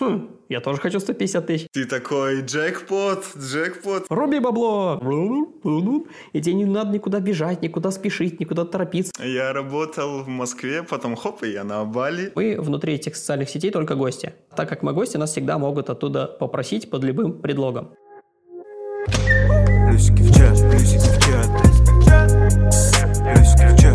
Хм, я тоже хочу 150 тысяч. Ты такой, джекпот, джекпот. Руби бабло. И тебе не надо никуда бежать, никуда спешить, никуда торопиться. Я работал в Москве, потом хоп, и я на Бали. Мы внутри этих социальных сетей только гости. Так как мы гости, нас всегда могут оттуда попросить под любым предлогом. Плюсики в чат, плюсики в чат. Плюсики в чат,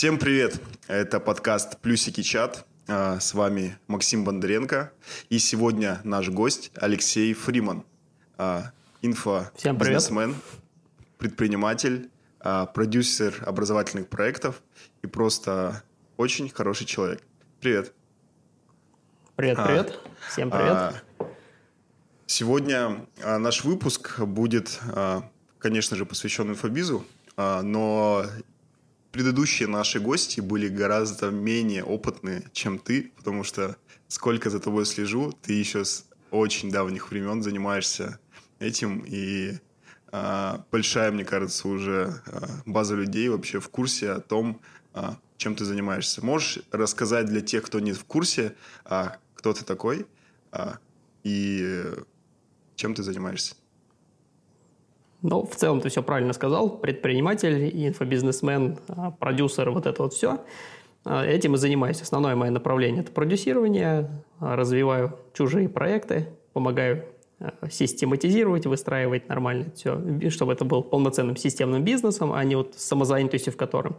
Всем привет! Это подкаст «Плюсики чат». А, с вами Максим Бондаренко. И сегодня наш гость Алексей Фриман. А, инфо-бизнесмен, предприниматель, а, продюсер образовательных проектов и просто очень хороший человек. Привет! Привет, привет! Всем привет! Сегодня наш выпуск будет, конечно же, посвящен инфобизу, но предыдущие наши гости были гораздо менее опытные, чем ты, потому что сколько за тобой слежу, ты еще с очень давних времен занимаешься этим, и а, большая, мне кажется, уже а, база людей вообще в курсе о том, а, чем ты занимаешься. Можешь рассказать для тех, кто не в курсе, а, кто ты такой а, и чем ты занимаешься? Ну, в целом ты все правильно сказал. Предприниматель, инфобизнесмен, а, продюсер, вот это вот все. А, этим и занимаюсь. Основное мое направление – это продюсирование. А, развиваю чужие проекты, помогаю систематизировать, выстраивать нормально все, чтобы это был полноценным системным бизнесом, а не вот самозанятостью, в котором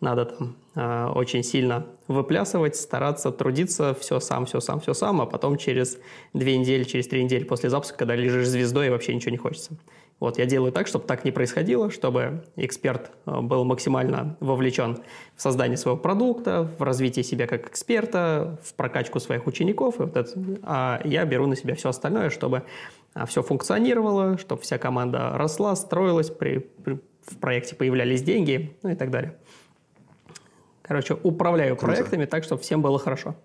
надо там э, очень сильно выплясывать, стараться, трудиться, все сам, все сам, все сам, а потом через две недели, через три недели после запуска, когда лежишь звездой, и вообще ничего не хочется. Вот, я делаю так, чтобы так не происходило, чтобы эксперт э, был максимально вовлечен в создание своего продукта, в развитие себя как эксперта, в прокачку своих учеников. И вот это, а я беру на себя все остальное, чтобы а, все функционировало, чтобы вся команда росла, строилась, при, при, в проекте появлялись деньги, ну и так далее. Короче, управляю Круто. проектами так, чтобы всем было хорошо.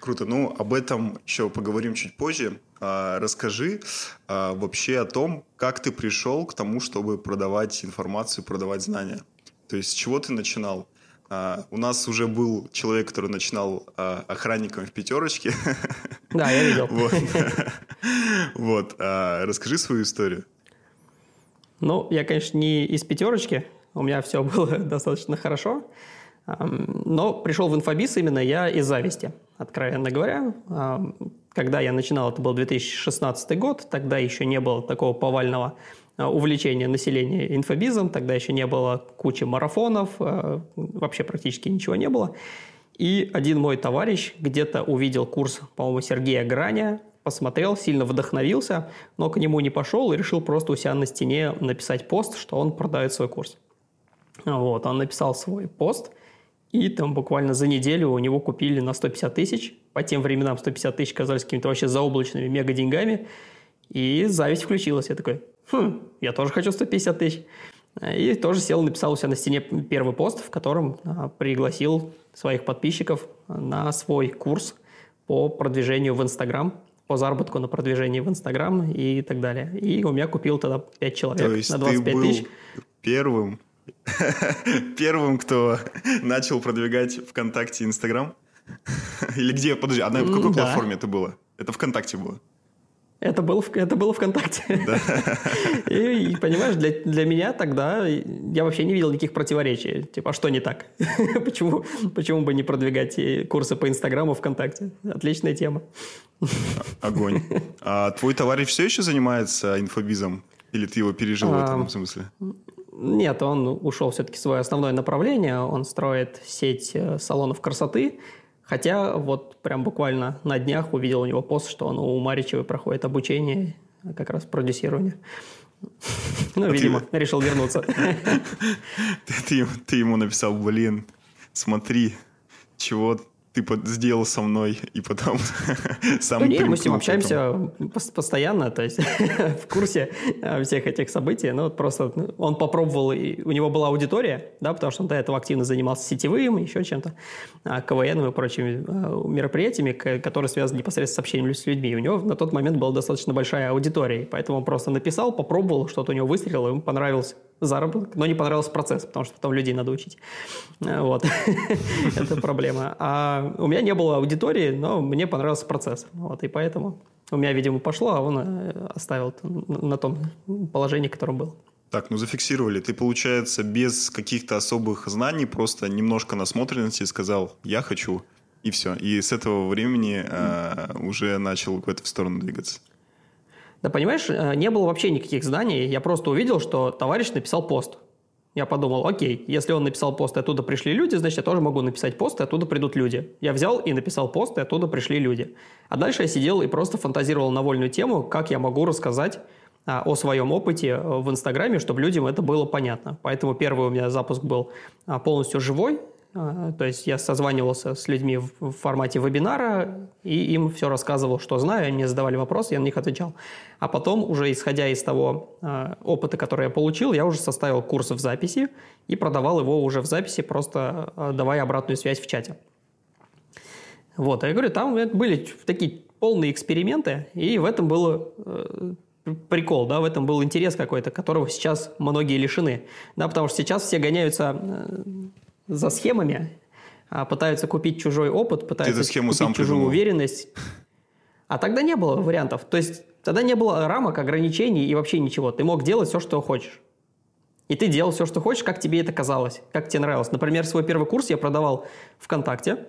Круто. Ну, об этом еще поговорим чуть позже. А, расскажи а, вообще о том, как ты пришел к тому, чтобы продавать информацию, продавать знания. То есть с чего ты начинал? А, у нас уже был человек, который начинал а, охранником в пятерочке. Да, я видел. Вот. вот. А, расскажи свою историю. Ну, я, конечно, не из пятерочки. У меня все было достаточно хорошо. Но пришел в инфобиз именно я из зависти, откровенно говоря. Когда я начинал, это был 2016 год, тогда еще не было такого повального а, увлечения населения инфобизом, тогда еще не было кучи марафонов, а, вообще практически ничего не было. И один мой товарищ где-то увидел курс, по-моему, Сергея Граня, посмотрел, сильно вдохновился, но к нему не пошел и решил просто у себя на стене написать пост, что он продает свой курс. Вот, он написал свой пост – и там буквально за неделю у него купили на 150 тысяч. По тем временам 150 тысяч казались какими-то вообще заоблачными мега деньгами. И зависть включилась. Я такой, хм, я тоже хочу 150 тысяч. И тоже сел, написал у себя на стене первый пост, в котором а, пригласил своих подписчиков на свой курс по продвижению в Инстаграм, по заработку на продвижении в Инстаграм и так далее. И у меня купил тогда 5 человек То есть на 25 ты был тысяч. первым Первым, кто начал продвигать ВКонтакте и Инстаграм? Или где? Подожди, а на какой платформе это было? Это ВКонтакте было? Это было, это было ВКонтакте. Да. И, и, понимаешь, для, для меня тогда я вообще не видел никаких противоречий. Типа, а что не так? почему, почему бы не продвигать курсы по Инстаграму ВКонтакте? Отличная тема. Огонь. А твой товарищ все еще занимается инфобизом? Или ты его пережил а, в этом смысле? Нет, он ушел все-таки в свое основное направление. Он строит сеть э, салонов красоты. Хотя вот прям буквально на днях увидел у него пост, что он у Маричевой проходит обучение как раз продюсирование. Ну, видимо, решил вернуться. Ты ему написал, блин, смотри, чего ты сделал со мной, и потом сам да нет, мы с ним общаемся постоянно, то есть в курсе э, всех этих событий. Ну, вот просто он попробовал, и у него была аудитория, да, потому что он до этого активно занимался сетевым, еще чем-то, а, КВН и прочими э, мероприятиями, которые связаны непосредственно с общением с людьми. И у него на тот момент была достаточно большая аудитория, поэтому он просто написал, попробовал, что-то у него выстрелило, ему понравился заработок, но не понравился процесс, потому что потом людей надо учить. Э, вот. Это проблема. А у меня не было аудитории, но мне понравился процесс. Вот, и поэтому у меня, видимо, пошло, а он э, оставил на том положении, котором был. Так, ну зафиксировали. Ты, получается, без каких-то особых знаний, просто немножко насмотренности сказал «я хочу», и все. И с этого времени э, уже начал в эту сторону двигаться. Да понимаешь, э, не было вообще никаких знаний. Я просто увидел, что товарищ написал пост. Я подумал, окей, если он написал пост, и оттуда пришли люди, значит, я тоже могу написать пост, и оттуда придут люди. Я взял и написал пост, и оттуда пришли люди. А дальше я сидел и просто фантазировал на вольную тему, как я могу рассказать а, о своем опыте э, в Инстаграме, чтобы людям это было понятно. Поэтому первый у меня запуск был а, полностью живой, то есть я созванивался с людьми в формате вебинара и им все рассказывал, что знаю, они задавали вопросы, я на них отвечал. А потом, уже исходя из того а, опыта, который я получил, я уже составил курс в записи и продавал его уже в записи, просто а, давая обратную связь в чате. Вот, я говорю, там были такие полные эксперименты, и в этом был э, прикол, да, в этом был интерес какой-то, которого сейчас многие лишены, да, потому что сейчас все гоняются э, за схемами, а, пытаются купить чужой опыт, пытаются схему купить сам чужую придумал. уверенность. А тогда не было вариантов. То есть тогда не было рамок, ограничений и вообще ничего. Ты мог делать все, что хочешь. И ты делал все, что хочешь, как тебе это казалось, как тебе нравилось. Например, свой первый курс я продавал ВКонтакте,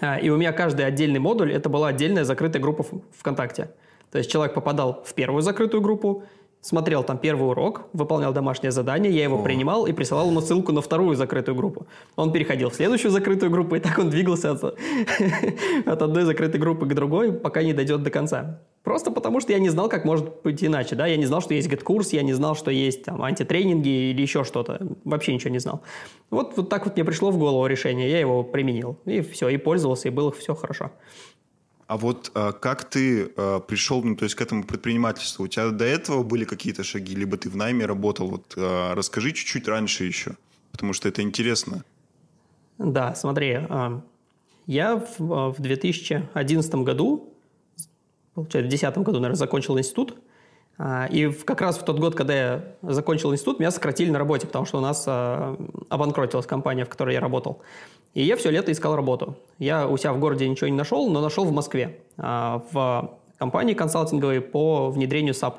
а, и у меня каждый отдельный модуль – это была отдельная закрытая группа ВКонтакте. То есть человек попадал в первую закрытую группу, смотрел там первый урок, выполнял домашнее задание, я его О. принимал и присылал ему ссылку на вторую закрытую группу. Он переходил в следующую закрытую группу, и так он двигался от, от одной закрытой группы к другой, пока не дойдет до конца. Просто потому, что я не знал, как может быть иначе. Да? Я не знал, что есть GetCourse, я не знал, что есть там, Антитренинги или еще что-то. Вообще ничего не знал. Вот, вот так вот мне пришло в голову решение, я его применил. И все, и пользовался, и было все хорошо. А вот а, как ты а, пришел, ну, то есть к этому предпринимательству? У тебя до этого были какие-то шаги, либо ты в найме работал? Вот а, расскажи чуть-чуть раньше еще, потому что это интересно. Да, смотри, я в, в 2011 году, получается, в 2010 году, наверное, закончил институт, и как раз в тот год, когда я закончил институт, меня сократили на работе, потому что у нас а, обанкротилась компания, в которой я работал. И я все лето искал работу. Я у себя в городе ничего не нашел, но нашел в Москве, а, в компании консалтинговой по внедрению SAP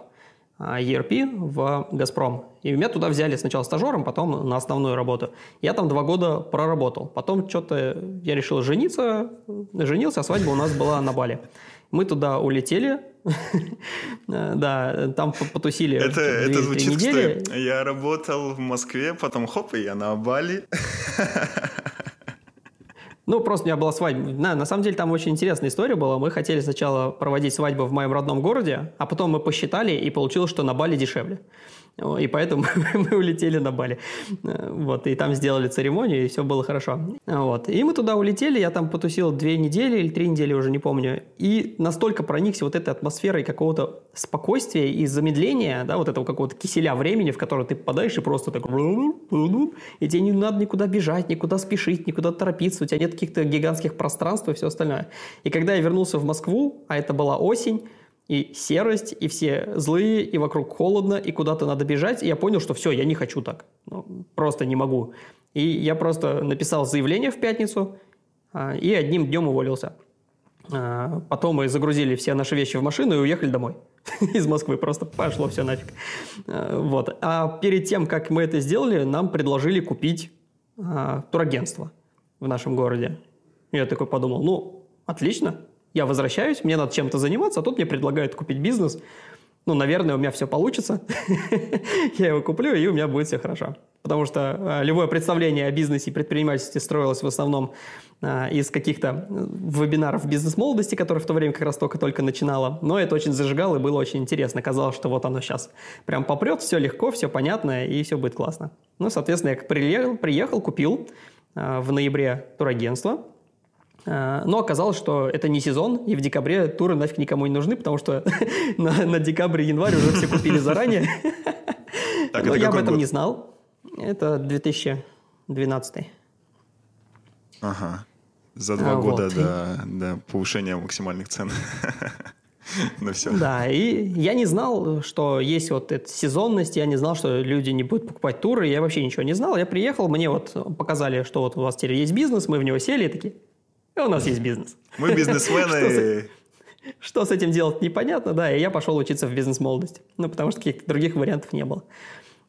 ERP в «Газпром». И меня туда взяли сначала стажером, потом на основную работу. Я там два года проработал. Потом что-то я решил жениться, женился, а свадьба у нас была на Бали. Мы туда улетели, да, там потусили Это, это звучит, недели. что я работал в Москве, потом хоп, и я на Бали. Ну, просто у меня была свадьба. На, на самом деле там очень интересная история была. Мы хотели сначала проводить свадьбу в моем родном городе, а потом мы посчитали, и получилось, что на Бали дешевле. И поэтому мы улетели на Бали. Вот, и там сделали церемонию, и все было хорошо. Вот. И мы туда улетели, я там потусил две недели или три недели, уже не помню. И настолько проникся вот этой атмосферой какого-то спокойствия и замедления, да, вот этого какого-то киселя времени, в который ты попадаешь и просто так... И тебе не надо никуда бежать, никуда спешить, никуда торопиться, у тебя нет каких-то гигантских пространств и все остальное. И когда я вернулся в Москву, а это была осень, и серость, и все злые, и вокруг холодно, и куда-то надо бежать. И я понял, что все, я не хочу так. Ну, просто не могу. И я просто написал заявление в пятницу а, и одним днем уволился. А, потом мы загрузили все наши вещи в машину и уехали домой из Москвы. Просто пошло все нафиг. А, вот. А перед тем, как мы это сделали, нам предложили купить а, турагентство в нашем городе. Я такой подумал, ну, отлично, я возвращаюсь, мне надо чем-то заниматься, а тут мне предлагают купить бизнес. Ну, наверное, у меня все получится. я его куплю, и у меня будет все хорошо. Потому что а, любое представление о бизнесе и предпринимательстве строилось в основном а, из каких-то э, вебинаров бизнес-молодости, которые в то время как раз только-только начинала. Но это очень зажигало и было очень интересно. Казалось, что вот оно сейчас прям попрет, все легко, все понятно, и все будет классно. Ну, соответственно, я приехал, приехал купил а, в ноябре турагентство, но оказалось, что это не сезон, и в декабре туры нафиг никому не нужны, потому что на, на декабрь и январь уже все купили заранее. Так, Но я об этом год? не знал. Это 2012. Ага. За два А, года вот. до, до повышения максимальных цен. На все. Да, и я не знал, что есть вот эта сезонность, я не знал, что люди не будут покупать туры, я вообще ничего не знал. Я приехал, мне вот показали, что вот у вас теперь есть бизнес, мы в него сели и такие, «А у нас есть бизнес. Мы бизнесмены. Что с этим делать, непонятно, да, и я пошел учиться в бизнес-молодость. Ну, потому что каких-то других вариантов не было.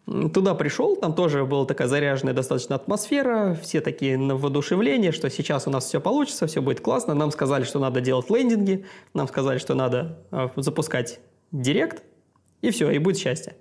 Туда пришел, там тоже была такая заряженная достаточно атмосфера, все такие на воодушевление, что сейчас у нас все получится, все будет классно. Нам сказали, что надо делать лендинги, нам сказали, что надо э, запускать директ, и все, и будет счастье.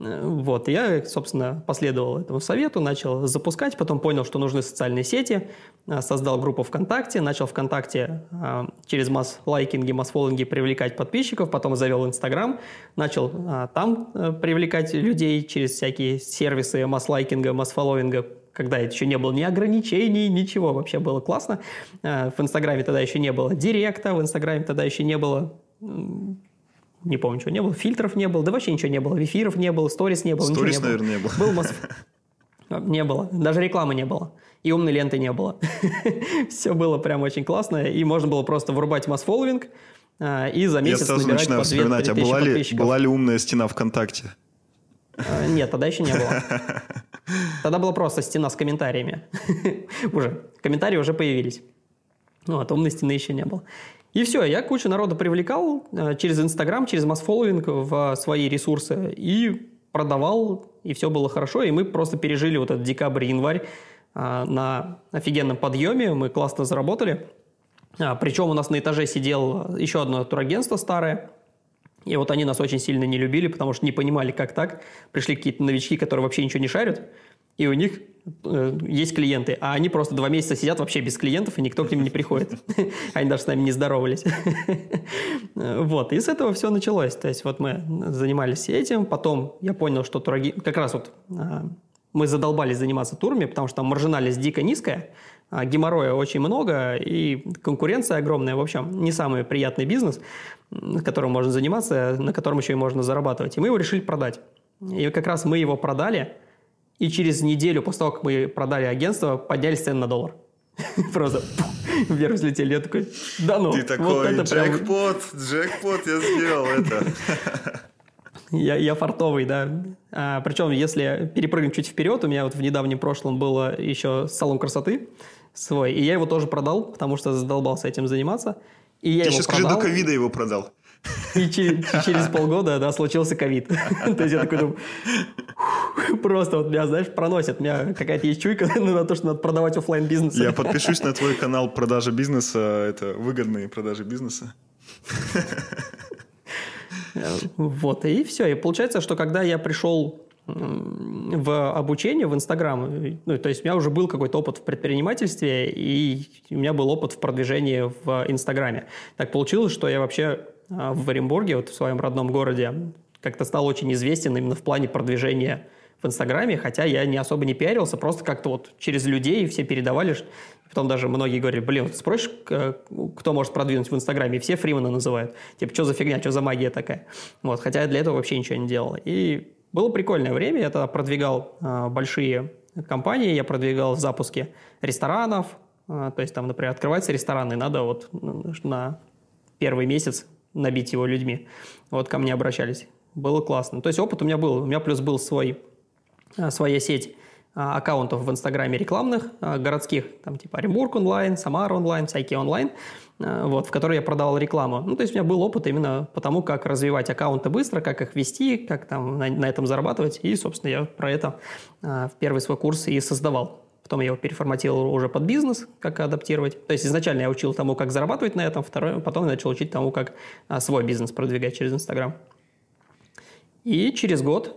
Вот, я, собственно, последовал этому совету, начал запускать, потом понял, что нужны социальные сети, э, создал группу ВКонтакте, начал ВКонтакте э, через масс-лайкинги, масс-фоллинги привлекать подписчиков, потом завел Инстаграм, начал э, там привлекать людей через всякие сервисы масс-лайкинга, масс-фолловинга, когда это еще не было ни ограничений, ничего, вообще было классно. В Инстаграме тогда еще не было директа, в Инстаграме тогда еще не было не помню, чего не было, фильтров не было, да вообще ничего не было, эфиров не было, сторис не было, ничего Сторис, не было. наверное, не было. Был масс- Не было, даже рекламы не было. И умной ленты не было. Все было прям очень классно. И можно было просто вырубать масс-фолловинг а, и за Я месяц сразу набирать начинаю по 2-3 вспоминать, а была ли, была ли умная стена ВКонтакте? А, Нет, тогда еще не было. Тогда была просто стена с комментариями. Уже. Комментарии уже появились. Ну, а умной стены еще не было. И все, я кучу народа привлекал э, через Инстаграм, через масс-фолловинг в свои ресурсы и продавал, и все было хорошо. И мы просто пережили вот этот декабрь-январь а, на офигенном подъеме. Мы классно заработали. Причем у нас на этаже сидел еще одно турагентство старое. И вот они нас очень сильно не любили, потому что не понимали, как так. Пришли какие-то новички, которые вообще ничего не шарят, и у них э, есть клиенты, а они просто два месяца сидят вообще без клиентов, и никто к ним не приходит. Они даже с нами не здоровались. Вот, и с этого все началось. То есть вот мы занимались этим, потом я понял, что тураги... Как раз вот а, мы задолбались заниматься турами, потому что там маржинальность дико низкая, а геморроя очень много, и конкуренция огромная. В общем, не самый приятный бизнес, которым можно заниматься, на котором еще и можно зарабатывать. И мы его решили продать. И как раз мы его продали, и через неделю после того, как мы продали агентство, поднялись цены на доллар. Просто вверх взлетели. Я такой, да ну, Ты такой, джекпот, джекпот, я сделал это. Я, я фартовый, да. А, причем, если перепрыгнуть чуть вперед, у меня вот в недавнем прошлом было еще салон красоты свой, и я его тоже продал, потому что задолбался этим заниматься. И я Ты его еще скажи, до продал, ковида его продал. И че- через полгода, да, случился ковид. То есть я такой думаю, просто вот меня, знаешь, проносит. У меня какая-то есть чуйка на то, что надо продавать оффлайн бизнес Я подпишусь на твой канал продажи бизнеса. Это выгодные продажи бизнеса. Вот, и все. И получается, что когда я пришел в обучение в Инстаграм, ну, то есть у меня уже был какой-то опыт в предпринимательстве, и у меня был опыт в продвижении в Инстаграме. Так получилось, что я вообще в Оренбурге, вот в своем родном городе, как-то стал очень известен именно в плане продвижения в Инстаграме, хотя я не особо не пиарился, просто как-то вот через людей все передавали. Потом даже многие говорили, блин, вот спросишь, кто может продвинуть в Инстаграме, и все Фримана называют. Типа, что за фигня, что за магия такая? Вот, хотя я для этого вообще ничего не делал. И было прикольное время, я тогда продвигал а, большие компании, я продвигал запуски ресторанов, а, то есть там, например, открывается ресторан, и надо вот на первый месяц набить его людьми. Вот ко мне обращались. Было классно. То есть опыт у меня был. У меня плюс был свой а, своя сеть а, аккаунтов в Инстаграме рекламных, а, городских, там типа Оренбург онлайн, Самара онлайн, всякие онлайн, вот, в которые я продавал рекламу. Ну, то есть у меня был опыт именно по тому, как развивать аккаунты быстро, как их вести, как там на, на этом зарабатывать. И, собственно, я про это в первый свой курс и создавал. Потом я его переформатировал уже под бизнес, как адаптировать. То есть изначально я учил тому, как зарабатывать на этом, второе, потом я начал учить тому, как а, свой бизнес продвигать через Инстаграм. И через год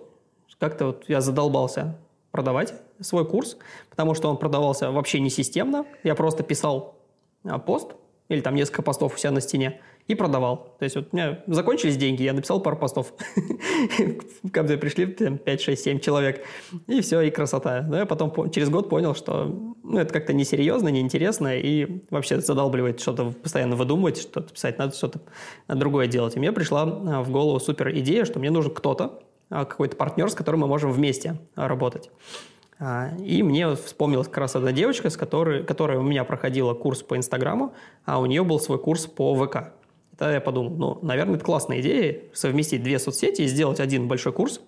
как-то вот я задолбался продавать свой курс, потому что он продавался вообще не системно. Я просто писал а, пост или там несколько постов у себя на стене и продавал. То есть вот у меня закончились деньги, я написал пару постов. Ко мне пришли 5, 6, 7 человек, и все, и красота. Но я потом через год понял, что ну, это как-то несерьезно, неинтересно, и вообще задалбливает что-то постоянно выдумывать, что-то писать, надо что-то другое делать. И мне пришла а, в голову супер идея, что мне нужен кто-то, а, какой-то партнер, с которым мы можем вместе работать. А, и мне вспомнилась как раз одна девочка, с которой, которая у меня проходила курс по Инстаграму, а у нее был свой курс по ВК. Тогда я подумал, ну, наверное, это классная идея совместить две соцсети и сделать один большой курс,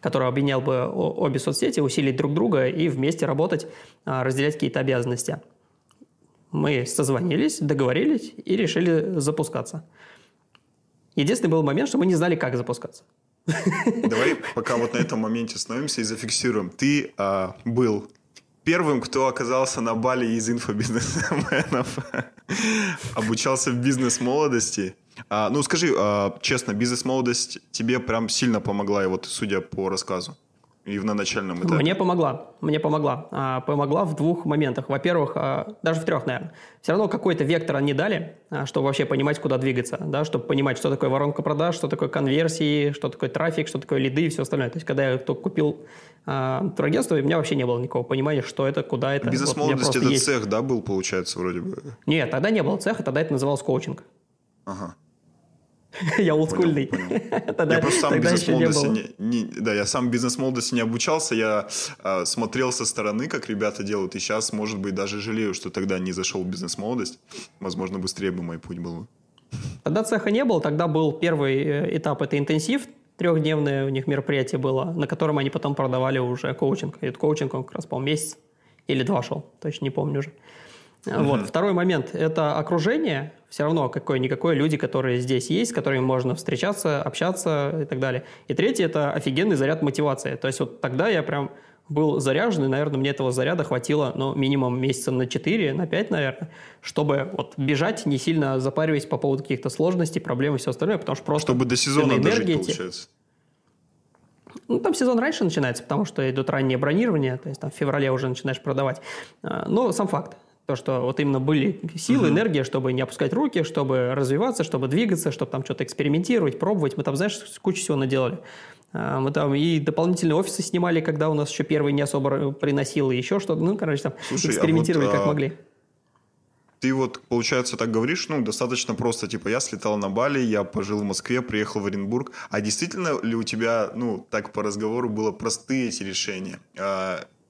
который объединял бы обе соцсети, усилить друг друга и вместе работать, а, разделять какие-то обязанности. Мы созвонились, договорились и решили запускаться. Единственный был момент, что мы не знали, как запускаться. Давай пока вот на этом моменте остановимся и зафиксируем. Ты а, был первым, кто оказался на бале из инфобизнесменов, обучался в бизнес-молодости. А, ну, скажи а, честно, бизнес-молодость тебе прям сильно помогла, и вот судя по рассказу. И на начальном этапе? Мне помогла. Мне помогла. А, помогла в двух моментах. Во-первых, а, даже в трех, наверное. Все равно какой-то вектор они дали, а, чтобы вообще понимать, куда двигаться. Да, чтобы понимать, что такое воронка продаж, что такое конверсии, что такое трафик, что такое лиды и все остальное. То есть, когда я только купил а, турагентство, у меня вообще не было никакого понимания, что это, куда это. Бизнес-молодость вот, это есть... цех, да, был, получается, вроде бы? Нет, тогда не было цеха, тогда это называлось коучинг. Ага. Я олдскульный. Я просто сам бизнес-молодости не, не, да, я сам бизнес-молодости не обучался, я э, смотрел со стороны, как ребята делают, и сейчас, может быть, даже жалею, что тогда не зашел в бизнес-молодость. Возможно, быстрее бы мой путь был. Тогда цеха не было, тогда был первый э, этап, это интенсив, трехдневное у них мероприятие было, на котором они потом продавали уже коучинг. И этот коучинг, он как раз, по месяц или два шел, точно не помню уже. Вот. Второй момент – это окружение. Все равно какое-никакое люди, которые здесь есть, с которыми можно встречаться, общаться и так далее. И третий – это офигенный заряд мотивации. То есть вот тогда я прям был заряжен, и, наверное, мне этого заряда хватило, ну, минимум месяца на 4, на 5, наверное, чтобы вот бежать, не сильно запариваясь по поводу каких-то сложностей, проблем и все остальное, потому что просто... Чтобы до сезона дожить, получается. Ну, там сезон раньше начинается, потому что идут ранние бронирования, то есть там в феврале уже начинаешь продавать. А, но сам факт. То, что вот именно были силы, угу. энергия, чтобы не опускать руки, чтобы развиваться, чтобы двигаться, чтобы там что-то экспериментировать, пробовать. Мы там, знаешь, кучу всего наделали. А, мы там и дополнительные офисы снимали, когда у нас еще первый не особо приносил, и еще что-то. Ну, короче, там Слушай, экспериментировали а вот, как а... могли. Ты вот, получается, так говоришь, ну, достаточно просто, типа, я слетал на Бали, я пожил в Москве, приехал в Оренбург. А действительно ли у тебя, ну, так по разговору было простые эти решения?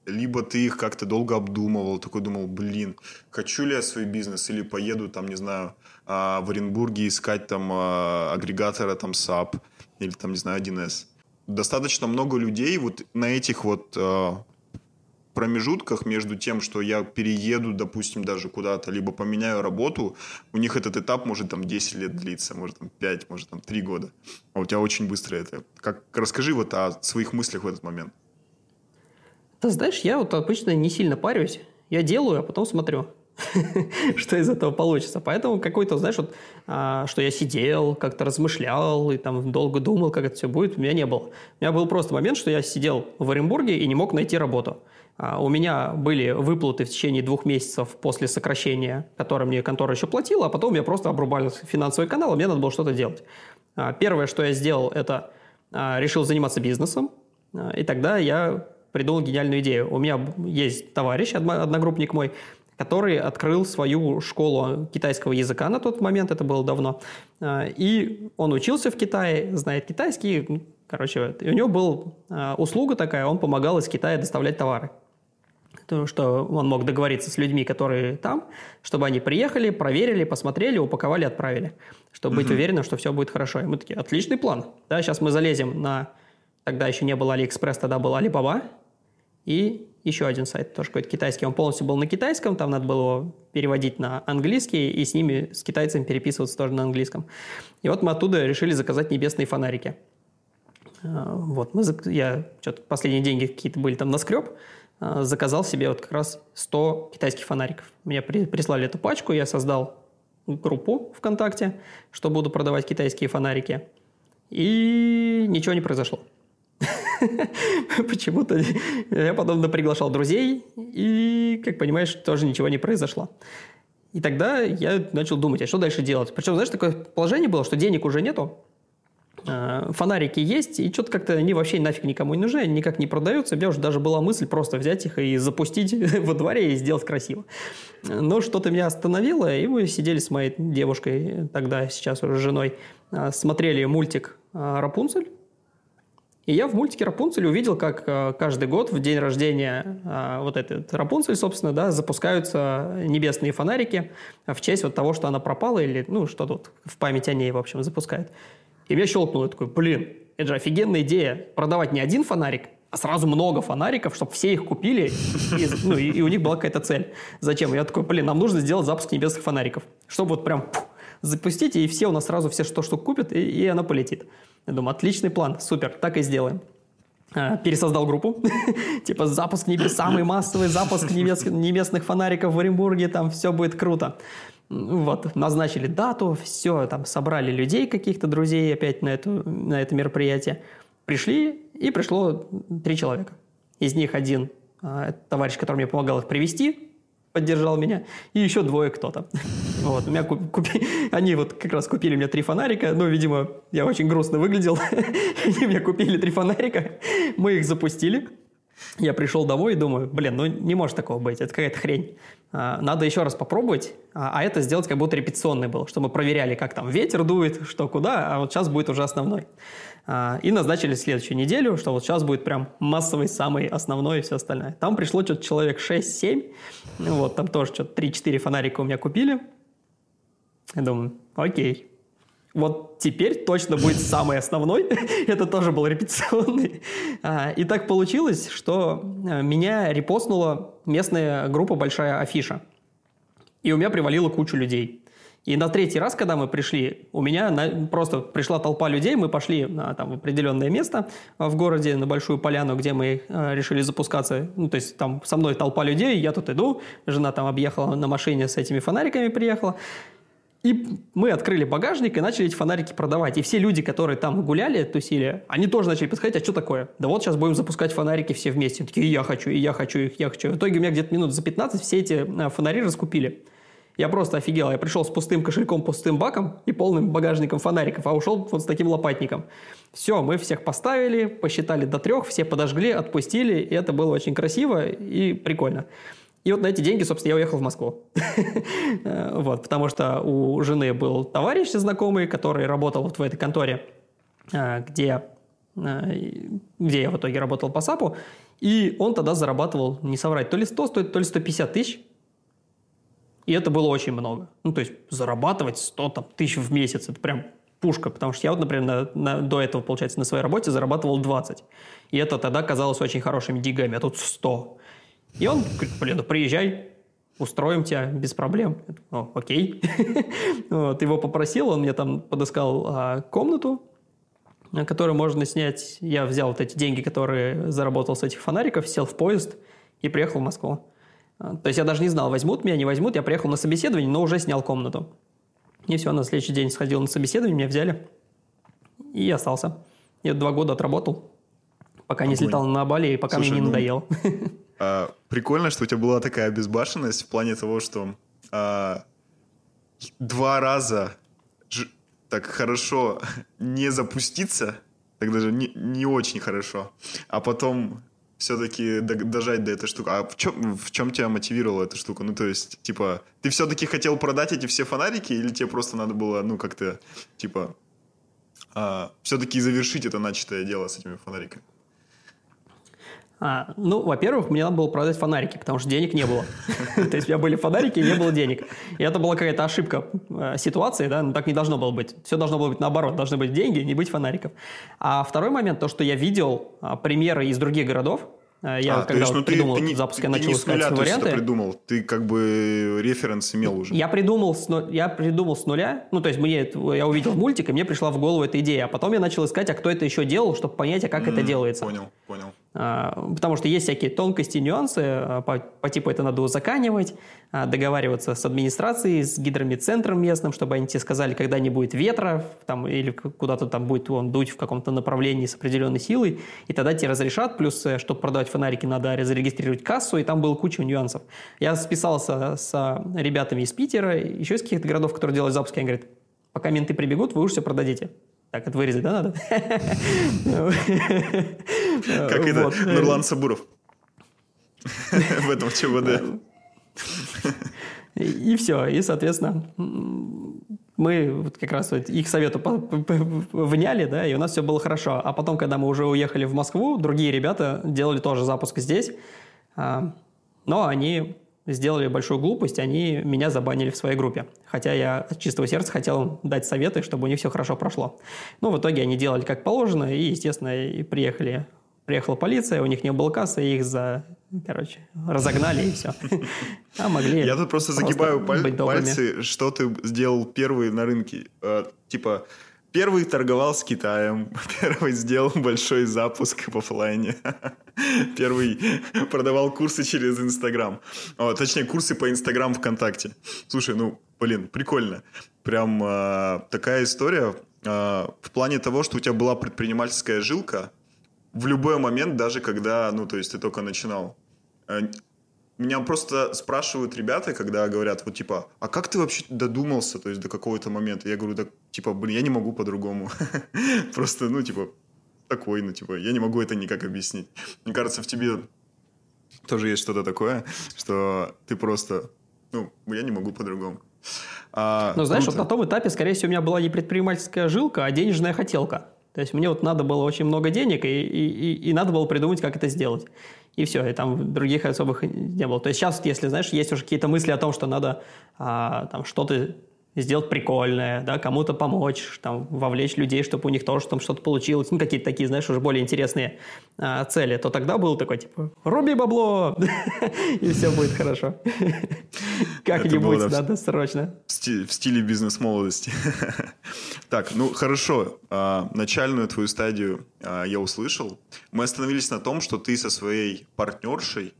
Либо ты их как-то долго обдумывал, такой думал, блин, хочу ли я свой бизнес, или поеду там, не знаю, а, в Оренбурге искать там а, агрегатора там SAP, или там, не знаю, 1С. Достаточно много людей вот на этих вот а, промежутках между тем, что я перееду, допустим, даже куда-то, либо поменяю работу, у них этот этап может там 10 лет длиться, может там 5, может там 3 года. А у тебя очень быстро это. Как, расскажи вот о своих мыслях в этот момент. Ты знаешь, я вот обычно не сильно парюсь. Я делаю, а потом смотрю, что из этого получится. Поэтому какой-то, знаешь, вот, а, что я сидел, как-то размышлял и там долго думал, как это все будет, у меня не было. У меня был просто момент, что я сидел в Оренбурге и не мог найти работу. А, у меня были выплаты в течение двух месяцев после сокращения, которое мне контора еще платила, а потом я просто обрубали финансовый канал, и мне надо было что-то делать. А, первое, что я сделал, это а, решил заниматься бизнесом, а, и тогда я придумал гениальную идею. У меня есть товарищ, одногруппник мой, который открыл свою школу китайского языка на тот момент, это было давно. А, и он учился в Китае, знает китайский, короче, и у него была услуга такая, он помогал из Китая доставлять товары. То, что он мог договориться с людьми, которые там, чтобы они приехали, проверили, посмотрели, упаковали, отправили, чтобы угу. быть уверенным, что все будет хорошо. И мы такие, отличный план. Да, сейчас мы залезем на Тогда еще не было Алиэкспресс, тогда был Alibaba. И еще один сайт, тоже какой-то китайский. Он полностью был на китайском, там надо было его переводить на английский, и с ними, с китайцами переписываться тоже на английском. И вот мы оттуда решили заказать небесные фонарики. А, вот, мы, я что-то последние деньги какие-то были там на скреб, а, заказал себе вот как раз 100 китайских фонариков. Мне прислали эту пачку, я создал группу ВКонтакте, что буду продавать китайские фонарики. И ничего не произошло. Почему-то я потом приглашал друзей, и, как понимаешь, тоже ничего не произошло. И тогда я начал думать, а что дальше делать? Причем, знаешь, такое положение было, что денег уже нету, э, фонарики есть, и что-то как-то они вообще нафиг никому не нужны, они никак не продаются. У меня уже даже была мысль просто взять их и запустить во дворе и сделать красиво. Но что-то меня остановило, и мы сидели с моей девушкой, тогда сейчас уже женой, э, смотрели мультик э, «Рапунцель», и я в мультике Рапунцель увидел, как э, каждый год в день рождения э, вот этот Рапунцель, собственно, да, запускаются небесные фонарики в честь вот того, что она пропала или, ну, что тут в память о ней, в общем, запускают. И меня щелкнуло, я такой, блин, это же офигенная идея, продавать не один фонарик, а сразу много фонариков, чтобы все их купили, и, ну, и, и у них была какая-то цель. Зачем? Я такой, блин, нам нужно сделать запуск небесных фонариков, чтобы вот прям пух, запустить, и все у нас сразу все что штук купят, и, и она полетит. Я думаю, отличный план, супер, так и сделаем. А, пересоздал группу, типа запуск небес, самый массовый запуск небес, небесных фонариков в Оренбурге, там все будет круто. Вот, назначили дату, все, там собрали людей каких-то, друзей опять на, эту, на это мероприятие. Пришли, и пришло три человека. Из них один а, товарищ, который мне помогал их привести, поддержал меня, и еще двое кто-то. Вот, у меня купи... Они вот как раз купили мне три фонарика, ну, видимо, я очень грустно выглядел. Они мне купили три фонарика, мы их запустили. Я пришел домой и думаю, блин, ну не может такого быть, это какая-то хрень. А, надо еще раз попробовать, а, а это сделать как будто репетиционный был, чтобы проверяли, как там ветер дует, что куда, а вот сейчас будет уже основной. А, и назначили следующую неделю, что вот сейчас будет прям массовый, самый основной и все остальное. Там пришло что-то человек 6-7, вот, там тоже что-то 3-4 фонарика у меня купили. Я думаю, окей, вот теперь точно будет самый основной. Это тоже был репетиционный. А, и так получилось, что а, меня репостнула местная группа «Большая афиша». И у меня привалила кучу людей. И на третий раз, когда мы пришли, у меня на, просто пришла толпа людей, мы пошли на там, определенное место в городе, на Большую Поляну, где мы э, решили запускаться. Ну, то есть там со мной толпа людей, я тут иду, жена там объехала на машине с этими фонариками, приехала. И мы открыли багажник и начали эти фонарики продавать. И все люди, которые там гуляли, тусили, они тоже начали подходить, а что такое? Да вот сейчас будем запускать фонарики все вместе. Такие, и я хочу, и я хочу их, я хочу. В итоге у меня где-то минут за 15 все эти э, фонари раскупили. Я просто офигел. Я пришел с пустым кошельком, пустым баком и полным багажником фонариков, а ушел вот с таким лопатником. Все, мы всех поставили, посчитали до трех, все подожгли, отпустили, и это было очень красиво и прикольно. И вот на эти деньги, собственно, я уехал в Москву. Вот, потому что у жены был товарищ знакомый, который работал вот в этой конторе, э, где, э, где я в итоге работал по САПу, и он тогда зарабатывал, не соврать, то ли 100, то ли 150 тысяч и это было очень много. Ну, то есть зарабатывать 100 там, тысяч в месяц, это прям пушка, потому что я вот, например, на, на, до этого, получается, на своей работе зарабатывал 20. И это тогда казалось очень хорошими деньгами, а тут 100. И он говорит, блин, ну приезжай, устроим тебя без проблем. Ну, окей. вот, его попросил, он мне там подыскал а, комнату, которую можно снять. Я взял вот эти деньги, которые заработал с этих фонариков, сел в поезд и приехал в Москву. А, то есть я даже не знал, возьмут меня, не возьмут. Я приехал на собеседование, но уже снял комнату. И все, на следующий день сходил на собеседование, меня взяли. И остался. Я два года отработал, пока Огонь. не слетал на Бали, и пока Слушай, мне не ну, надоело. А, прикольно, что у тебя была такая безбашенность в плане того, что а, два раза ж, так хорошо не запуститься, так даже не, не очень хорошо, а потом все-таки дожать до этой штуки. А в чем, в чем тебя мотивировала эта штука? Ну, то есть, типа, ты все-таки хотел продать эти все фонарики, или тебе просто надо было, ну, как-то, типа, а, все-таки завершить это начатое дело с этими фонариками? А, ну, во-первых, мне надо было продать фонарики, потому что денег не было. То есть у меня были фонарики, и не было денег. И это была какая-то ошибка э, ситуации, да, но так не должно было быть. Все должно было быть наоборот. Должны быть деньги, не быть фонариков. А второй момент, то, что я видел а, примеры из других городов, э, я а, когда есть, вот ну, придумал ты, ты, запуск, я начал ты не искать с нуля, варианты. Ты придумал, ты как бы референс имел уже. Я придумал, с, я придумал с нуля, ну то есть мне, я увидел мультик, и мне пришла в голову эта идея, а потом я начал искать, а кто это еще делал, чтобы понять, а как mm, это делается. Понял, понял. А, потому что есть всякие тонкости, нюансы, а, по, по типу это надо узаканивать, а, договариваться с администрацией, с гидромедцентром местным, чтобы они тебе сказали, когда не будет ветра, там, или куда-то там будет он дуть в каком-то направлении с определенной силой, и тогда тебе разрешат, плюс, э, чтобы продавать фонарики, надо зарегистрировать кассу, и там было куча нюансов. Я списался с ребятами из Питера, еще из каких-то городов, которые делают запуски, они говорят, пока менты прибегут, вы уже все продадите. Так, это вырезать, да, надо? Как это, Нурлан Сабуров. В этом ЧВД. И все, и, соответственно, мы вот как раз их совету вняли, да, и у нас все было хорошо. А потом, когда мы уже уехали в Москву, другие ребята делали тоже запуск здесь, а, но они сделали большую глупость, они меня забанили в своей группе. Хотя я от чистого сердца хотел дать советы, чтобы у них все хорошо прошло. Но в итоге они делали как положено, и, естественно, и приехали приехала полиция, у них не было кассы, их за, короче, разогнали и все. А могли Я тут просто загибаю пальцы, что ты сделал первый на рынке. Э, типа, Первый торговал с Китаем, первый сделал большой запуск в офлайне, первый продавал курсы через Инстаграм, точнее курсы по Инстаграм ВКонтакте. Слушай, ну, блин, прикольно. Прям э, такая история э, в плане того, что у тебя была предпринимательская жилка в любой момент, даже когда, ну, то есть ты только начинал. Меня просто спрашивают ребята, когда говорят, вот типа, а как ты вообще додумался, то есть до какого-то момента? Я говорю, да, типа, блин, я не могу по-другому. Просто, ну, типа, такой, ну, типа, я не могу это никак объяснить. Мне кажется, в тебе тоже есть что-то такое, что ты просто, ну, я не могу по-другому. А, ну, знаешь, вот на том этапе, скорее всего, у меня была не предпринимательская жилка, а денежная хотелка. То есть мне вот надо было очень много денег, и, и, и надо было придумать, как это сделать и все, и там других особых не было. То есть сейчас, если, знаешь, есть уже какие-то мысли о том, что надо а, там что-то сделать прикольное, да, кому-то помочь, там, вовлечь людей, чтобы у них тоже там что-то получилось, ну, какие-то такие, знаешь, уже более интересные а, цели, то тогда был такой, типа, руби бабло, и все будет хорошо. Как-нибудь надо срочно. В стиле бизнес-молодости. Так, ну, хорошо. А, начальную твою стадию а, я услышал. Мы остановились на том, что ты со своей партнершей,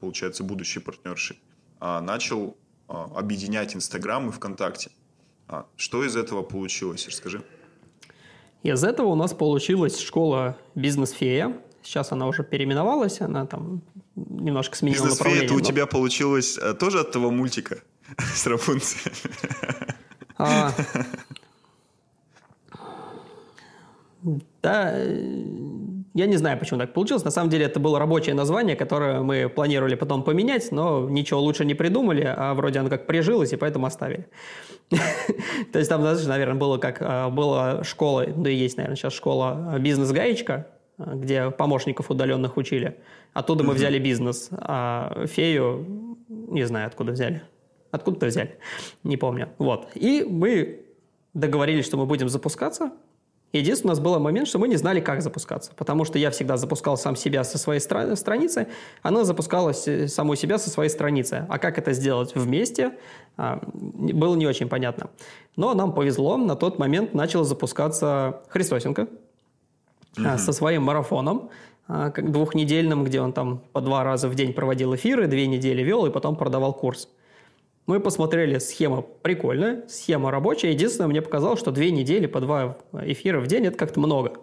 получается, будущей партнершей, начал объединять Инстаграм и ВКонтакте. А, что из этого получилось? Расскажи. Из этого у нас получилась школа «Бизнес-фея». Сейчас она уже переименовалась, она там немножко сменила Бизнес направление. это у тебя получилось э, тоже от того мультика с Рапунцель? А, да, я не знаю, почему так получилось. На самом деле это было рабочее название, которое мы планировали потом поменять, но ничего лучше не придумали, а вроде оно как прижилось, и поэтому оставили. То есть там, наверное, было как а, была школа, да и есть, наверное, сейчас школа бизнес-гаечка, где помощников удаленных учили. Оттуда мы взяли бизнес, а фею не знаю, откуда взяли. Откуда-то взяли, не помню. Вот. И мы договорились, что мы будем запускаться – Единственное, у нас был момент, что мы не знали, как запускаться, потому что я всегда запускал сам себя со своей стра- страницы, она запускалась э, саму себя со своей страницы. А как это сделать вместе, а, было не очень понятно. Но нам повезло, на тот момент начал запускаться Христосенко mm-hmm. со своим марафоном, а, двухнедельным, где он там по два раза в день проводил эфиры, две недели вел и потом продавал курс. Мы посмотрели, схема прикольная, схема рабочая. Единственное, мне показалось, что две недели по два эфира в день – это как-то много.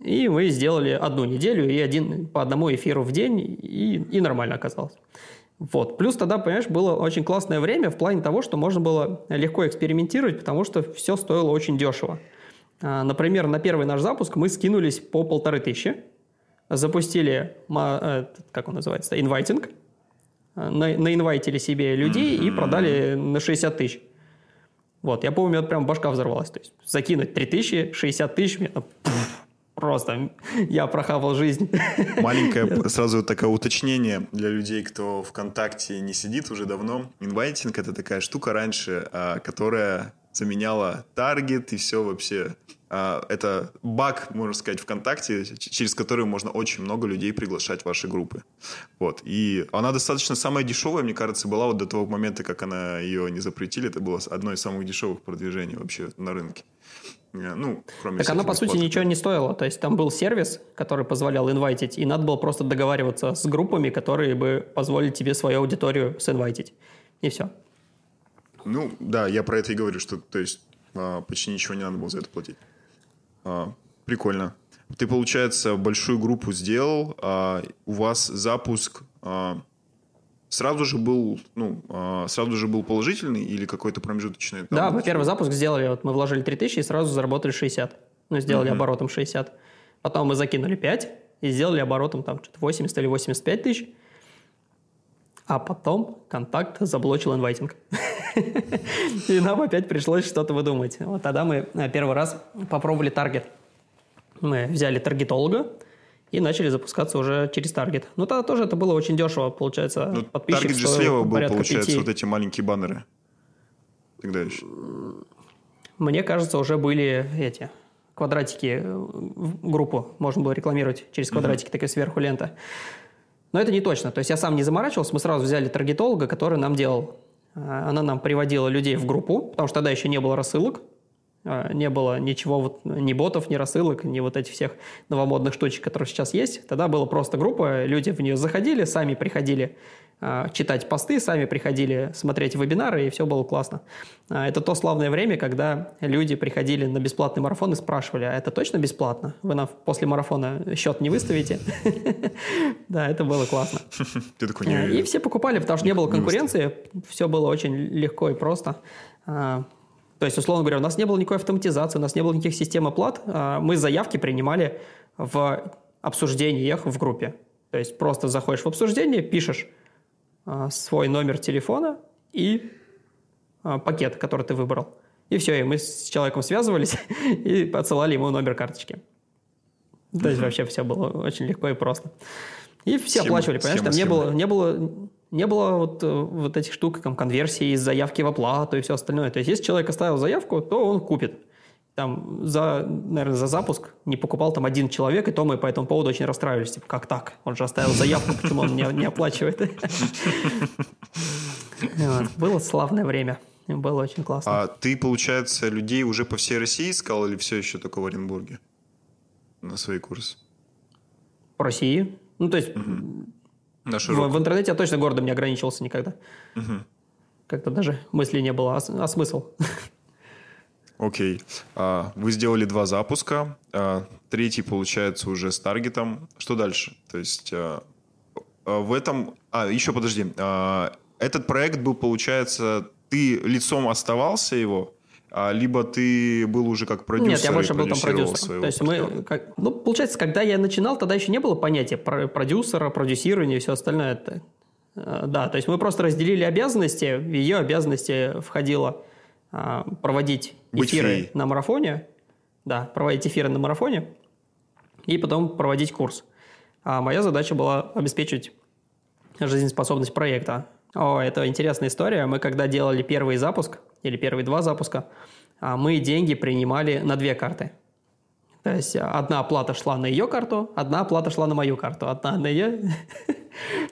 И мы сделали одну неделю и один, по одному эфиру в день, и, и нормально оказалось. Вот. Плюс тогда, понимаешь, было очень классное время в плане того, что можно было легко экспериментировать, потому что все стоило очень дешево. А, например, на первый наш запуск мы скинулись по полторы тысячи, запустили, э, как он называется, инвайтинг – на, наинвайтили себе людей и продали на 60 тысяч. Вот, я помню, вот прям башка взорвалась. То есть закинуть 3 тысячи, 60 тысяч, мне, просто я прохавал жизнь. Маленькое сразу такое уточнение для людей, кто ВКонтакте не сидит уже давно. Инвайтинг – это такая штука раньше, а, которая заменяла таргет и все вообще это баг, можно сказать, ВКонтакте, через который можно очень много людей приглашать в ваши группы. Вот. И она достаточно самая дешевая, мне кажется, была вот до того момента, как она ее не запретили. Это было одно из самых дешевых продвижений вообще на рынке. Ну, кроме Так она, по сути, ничего не стоила. То есть там был сервис, который позволял инвайтить, и надо было просто договариваться с группами, которые бы позволили тебе свою аудиторию синвайтить. И все. Ну, да, я про это и говорю, что, то есть, а, почти ничего не надо было за это платить. А, прикольно. Ты, получается, большую группу сделал, а у вас запуск а, сразу же был, ну, а, сразу же был положительный или какой-то промежуточный? Да, мы первый запуск сделали, вот мы вложили 3000 и сразу заработали 60. Ну, сделали Мгм. оборотом 60. Потом мы закинули 5 и сделали оборотом там что-то 80 или 85 тысяч. А потом контакт заблочил инвайтинг. И нам опять пришлось что-то выдумать. Вот тогда мы э, первый раз попробовали таргет. Мы взяли таргетолога и начали запускаться уже через таргет. Ну, тогда тоже это было очень дешево, получается. Ну, подписчик таргет же слева был, получается, пяти. вот эти маленькие баннеры. Тогда еще. Мне кажется, уже были эти квадратики в группу. Можно было рекламировать через квадратики, такая сверху лента. Но это не точно. То есть я сам не заморачивался, мы сразу взяли таргетолога, который нам делал. А, Она нам приводила людей в группу, потому что тогда еще не было рассылок, не было ничего, вот, ни ботов, ни рассылок, ни вот этих всех новомодных штучек, которые сейчас есть. Тогда была просто группа, люди в нее заходили, сами приходили а, читать посты, сами приходили смотреть вебинары, и все было классно. А, Это то славное время, когда люди приходили на бесплатный марафон и спрашивали, а это точно бесплатно? Вы нам после марафона счет не выставите? Да, это было классно. Э, И все покупали, потому что не было конкуренции, все было очень легко и просто. То есть, условно говоря, у нас не было никакой автоматизации, у нас не было никаких систем оплат. А, Мы заявки принимали в обсуждениях в группе. То есть просто заходишь в обсуждение, пишешь а, свой номер телефона и а, пакет, который ты выбрал. И все, и мы с человеком связывались и отсылали ему номер карточки. То есть вообще все было очень легко и просто. И все Схема, оплачивали, понимаешь, схема, там не схема. было, не было, не было вот, э, вот этих штук, там, конверсии из заявки в оплату и все остальное. То есть, если человек оставил заявку, то он купит. Там за, наверное, за запуск не покупал там один человек, и то мы по этому поводу очень расстраивались. Типа, как так? Он же оставил заявку, почему он не, не оплачивает? Было славное время. Было очень классно. А ты, получается, людей уже по всей России искал или все еще только в Оренбурге? На свои курсы? По России. Ну, то есть, На в, широкую. в интернете я точно городом не ограничивался никогда. Как-то даже мысли не было. А, а смысл? Окей. А, Вы сделали два запуска. А, Третий, получается, уже с таргетом. Что дальше? То есть а, в этом... А, еще подожди. Этот проект был, получается, ты лицом оставался его, либо ты был уже как продюсер Нет, я больше был там продюсером. То есть мы, как, ну, получается, когда я начинал, тогда еще не было понятия про продюсера, продюсирования и все остальное. Это, э, да, то есть мы просто разделили обязанности. В ее обязанности входило а, проводить Быть эфиры феей. на марафоне. Да, проводить эфиры на марафоне и потом проводить курс. А моя задача была обеспечить жизнеспособность проекта. О, это интересная история. Мы когда делали первый запуск, или первые два запуска, а, мы деньги принимали на две карты. То есть а, одна оплата шла на ее карту, одна оплата шла на мою карту, одна на ее.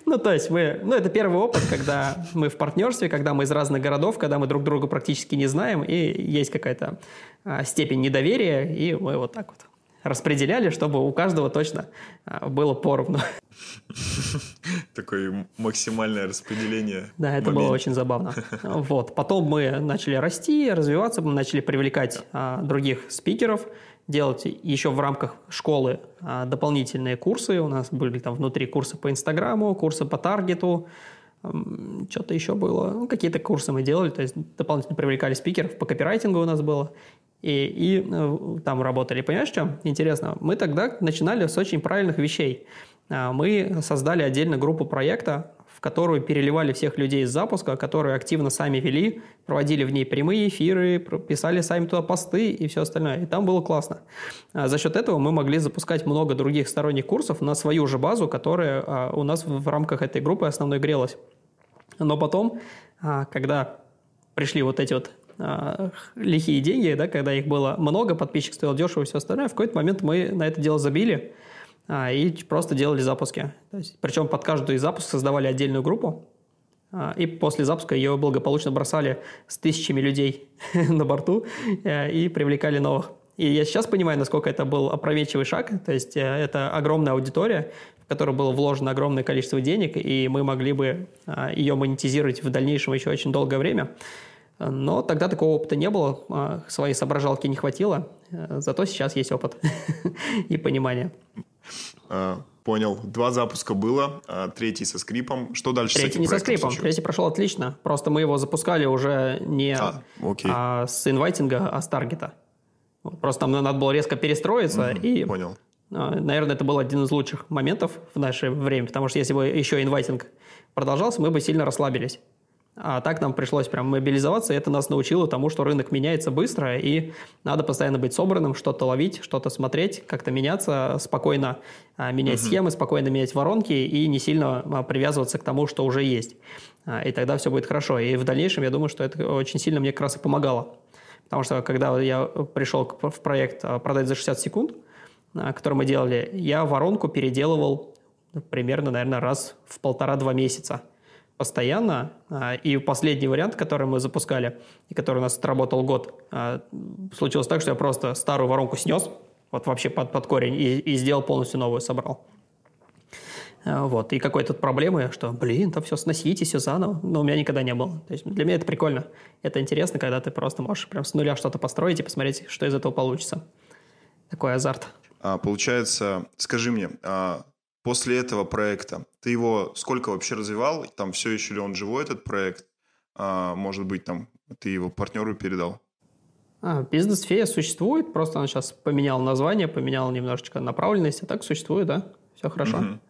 Ну, то есть мы... Ну, это первый опыт, когда мы в партнерстве, когда мы из разных городов, когда мы друг друга практически не знаем, и есть какая-то а, степень недоверия, и мы вот так вот распределяли, чтобы у каждого точно а, было поровну. Такое максимальное распределение. Да, это было очень забавно. Вот. Потом мы начали расти, развиваться, мы начали привлекать а, других спикеров, делать еще в рамках школы а, дополнительные курсы. У нас были там внутри курсы по Инстаграму, курсы по Таргету, что-то еще было. Ну, какие-то курсы мы делали, то есть дополнительно привлекали спикеров, по копирайтингу у нас было. И, и э, там работали. Понимаешь, что интересно? Мы тогда начинали с очень правильных вещей. А, Мы создали отдельно группу проекта, в которую переливали всех людей из запуска, которые активно сами вели, проводили в ней прямые эфиры, писали сами туда посты и все остальное. И там было классно. А За счет этого мы могли запускать много других сторонних курсов на свою же базу, которая а, у нас в рамках этой группы основной грелась. Но потом, когда пришли вот эти вот а, лихие деньги, да, когда их было много, подписчик стоил дешево и все остальное, в какой-то момент мы на это дело забили а, и просто делали запуски. То есть, причем под каждый запуск создавали отдельную группу, а, и после запуска ее благополучно бросали с тысячами людей на борту э, и привлекали новых. И я сейчас понимаю, насколько это был опрометчивый шаг. То есть э, это огромная аудитория, в которую было вложено огромное количество денег, и мы могли бы а, ее монетизировать в дальнейшем еще очень долгое время. Но тогда такого опыта не было, а, своей соображалки не хватило, э, зато сейчас есть опыт и понимание. А, понял. Два запуска было, а третий со скрипом. Что дальше третий с этим не со скрипом, случилось? третий прошел отлично. Просто мы его запускали уже не а, а, с инвайтинга, а с таргета. Просто там надо было резко перестроиться. Угу, и, понял. Наверное, это был один из лучших моментов в наше время, потому что если бы еще инвайтинг продолжался, мы бы сильно расслабились. А так нам пришлось прям мобилизоваться, и это нас научило тому, что рынок меняется быстро, и надо постоянно быть собранным, что-то ловить, что-то смотреть, как-то меняться, спокойно а, менять uh-huh. схемы, спокойно менять воронки и не сильно а, привязываться к тому, что уже есть. А, и тогда все будет хорошо. И в дальнейшем я думаю, что это очень сильно мне как раз и помогало. Потому что когда я пришел в проект «Продать за 60 секунд», который мы делали, я воронку переделывал примерно, наверное, раз в полтора-два месяца – постоянно. А, и последний вариант, который мы запускали, и который у нас отработал год, а, случилось так, что я просто старую воронку снес, вот вообще под, под корень, и, и сделал полностью новую, собрал. А, вот. И какой-то проблемы, что, блин, там все сносите, все заново. Но у меня никогда не было. То есть для меня это прикольно. Это интересно, когда ты просто можешь прям с нуля что-то построить и посмотреть, что из этого получится. Такой азарт. А, получается, скажи мне, а после этого проекта, ты его сколько вообще развивал? Там все еще ли он живой, этот проект? А, может быть, там ты его партнеру передал? А, бизнес-фея существует, просто он сейчас поменял название, поменял немножечко направленность, а так существует, да? Все хорошо. Угу.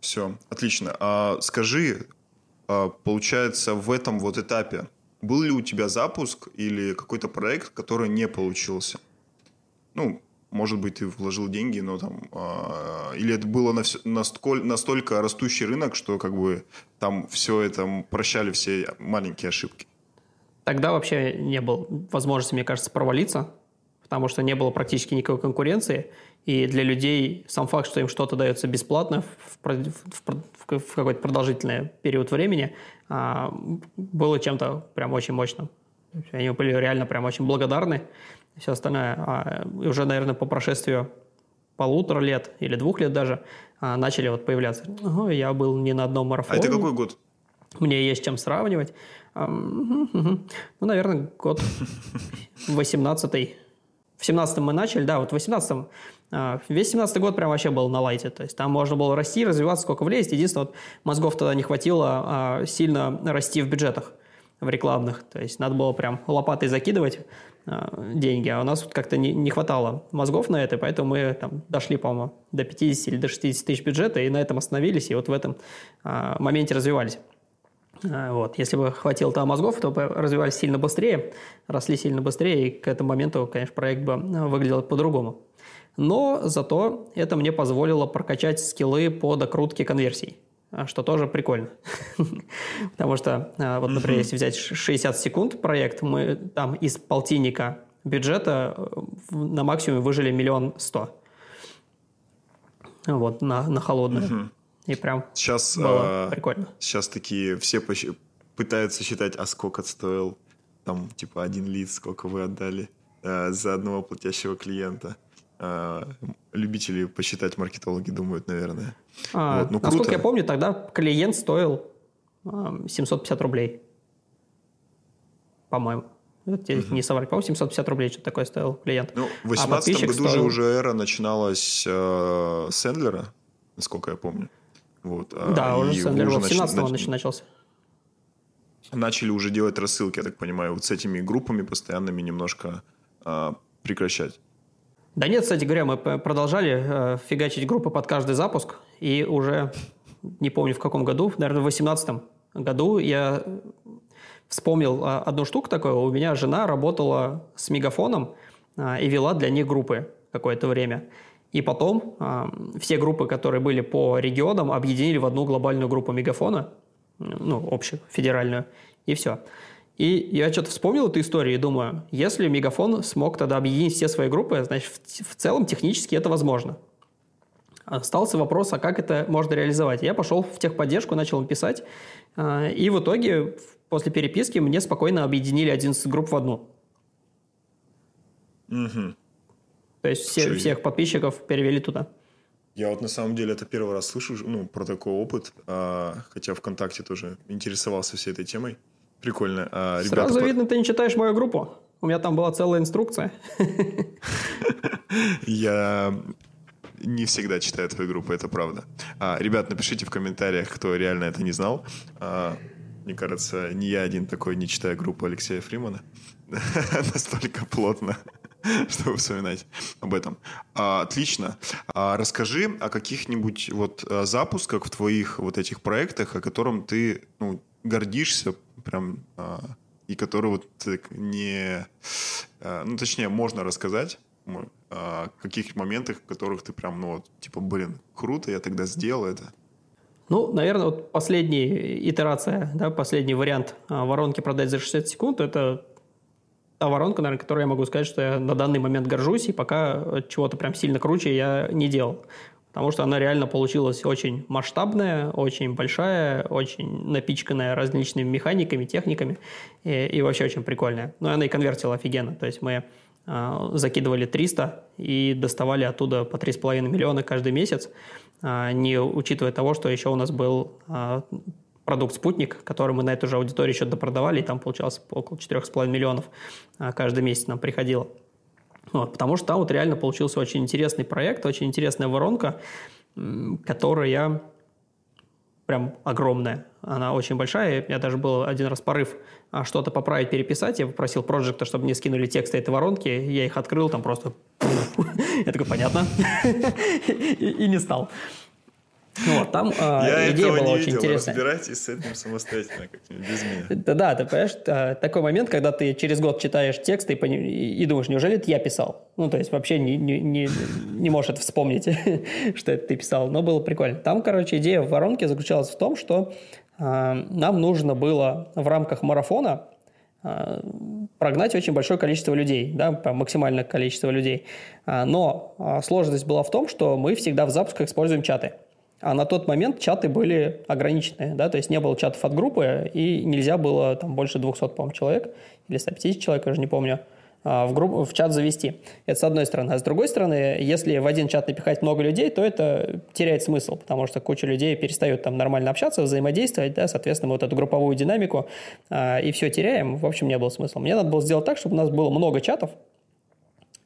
Все, отлично. А, скажи, а, получается, в этом вот этапе был ли у тебя запуск или какой-то проект, который не получился? Ну, может быть, ты вложил деньги, но там... Э, или это было настолько, растущий рынок, что как бы там все это прощали все маленькие ошибки? Тогда вообще не было возможности, мне кажется, провалиться, потому что не было практически никакой конкуренции, и для людей сам факт, что им что-то дается бесплатно в, в, в, в какой-то продолжительный период времени, э, было чем-то прям очень мощным. Они были реально прям очень благодарны все остальное. А уже, наверное, по прошествию полутора лет или двух лет даже а, начали вот появляться. Ого, я был не на одном марафоне. А это какой год? Мне есть чем сравнивать. Ну, наверное, год 18-й. В 17-м мы начали, да, вот в 18-м. А, весь 17 год прям вообще был на лайте. То есть там можно было расти, развиваться, сколько влезть. Единственное, вот мозгов тогда не хватило а, сильно расти в бюджетах в рекламных. То есть надо было прям лопатой закидывать деньги, а у нас вот как-то не, не хватало мозгов на это, поэтому мы там дошли, по-моему, до 50 или до 60 тысяч бюджета, и на этом остановились, и вот в этом э, моменте развивались. Э, вот. Если бы хватило там мозгов, то бы развивались сильно быстрее, росли сильно быстрее, и к этому моменту, конечно, проект бы выглядел по-другому. Но зато это мне позволило прокачать скиллы по докрутке конверсий. А, что тоже прикольно. Потому что, а, вот, например, если взять 60 секунд проект, мы там из полтинника бюджета э, на максимуме выжили миллион сто. Вот, на, на холодную. И прям сейчас, было а, прикольно. Сейчас такие все пытаются считать, а сколько стоил там, типа, один лид, сколько вы отдали а, за одного платящего клиента. А, любители посчитать маркетологи думают, наверное. А, вот, ну, насколько круто. я помню, тогда клиент стоил 750 рублей. По-моему. Угу. не соврать. По-моему, 750 рублей что-то такое стоил клиент. Ну, в 2018 а году стоил... же уже эра начиналась э, с Эндлера, насколько я помню. Вот, а, да, уже Сэндлер в 17 нач... начался. Начали уже делать рассылки, я так понимаю, вот с этими группами постоянными немножко э, прекращать. Да нет, кстати говоря, мы продолжали э, фигачить группы под каждый запуск, и уже, не помню в каком году, наверное, в 2018 году я вспомнил э, одну штуку такую. У меня жена работала с мегафоном э, и вела для них группы какое-то время. И потом э, все группы, которые были по регионам, объединили в одну глобальную группу мегафона, ну, общую, федеральную, и все. И я что-то вспомнил эту историю и думаю, если Мегафон смог тогда объединить все свои группы, значит, в, в целом технически это возможно. Остался вопрос, а как это можно реализовать. Я пошел в техподдержку, начал им писать, а, и в итоге после переписки мне спокойно объединили 11 групп в одну. Угу. То есть все, всех подписчиков перевели туда. Я вот на самом деле это первый раз слышу ну, про такой опыт, а, хотя ВКонтакте тоже интересовался всей этой темой. Прикольно. А, ребята, Сразу по... видно, ты не читаешь мою группу. У меня там была целая инструкция. Я не всегда читаю твою группу, это правда. А, ребят, напишите в комментариях, кто реально это не знал. А, мне кажется, не я один такой не читаю группу Алексея Фримана. Настолько плотно. чтобы вспоминать об этом. А, отлично. А, расскажи о каких-нибудь вот а, запусках в твоих вот этих проектах, о котором ты ну, гордишься прям а, и который вот не... А, ну, точнее, можно рассказать о каких моментах, в которых ты прям, ну вот, типа, блин, круто, я тогда сделал это. Ну, наверное, вот последняя итерация, да, последний вариант а, воронки продать за 60 секунд, это та воронка, наверное, которой я могу сказать, что я на данный момент горжусь, и пока чего-то прям сильно круче я не делал. Потому что она реально получилась очень масштабная, очень большая, очень напичканная различными механиками, техниками, и, и вообще очень прикольная. Ну, и она и конвертила офигенно. То есть мы э, закидывали 300 и доставали оттуда по 3,5 миллиона каждый месяц, э, не учитывая того, что еще у нас был э, продукт «Спутник», который мы на эту же аудиторию еще допродавали, и там получалось около 4,5 миллионов а, каждый месяц нам приходило. Вот, потому что там вот реально получился очень интересный проект, очень интересная воронка, которая прям огромная. Она очень большая. У меня даже был один раз порыв а, что-то поправить, переписать. Я попросил проекта, чтобы мне скинули тексты этой воронки. Я их открыл, там просто... Я такой, понятно. И не стал. Вот, там э, идея была не очень видел. интересная. Разбирайтесь с этим самостоятельно как-нибудь без меня. Да, да, ты понимаешь, а, такой момент, когда ты через год читаешь текст и, и думаешь, неужели это я писал? Ну, то есть вообще не, не, не, не можешь это вспомнить, что это ты писал, но было прикольно. Там, короче, идея в воронке заключалась в том, что э, нам нужно было в рамках марафона прогнать очень большое количество людей, да, максимальное количество людей. Но сложность была в том, что мы всегда в запусках используем чаты. А на тот момент чаты были ограничены, да, то есть не было чатов от группы, и нельзя было там больше 200, по-моему, человек, или 150 человек, я уже не помню, а, в, группу, в чат завести. Это с одной стороны. А с другой стороны, если в один чат напихать много людей, то это теряет смысл, потому что куча людей перестает там нормально общаться, взаимодействовать, да, соответственно, мы вот эту групповую динамику а, и все теряем. В общем, не было смысла. Мне надо было сделать так, чтобы у нас было много чатов,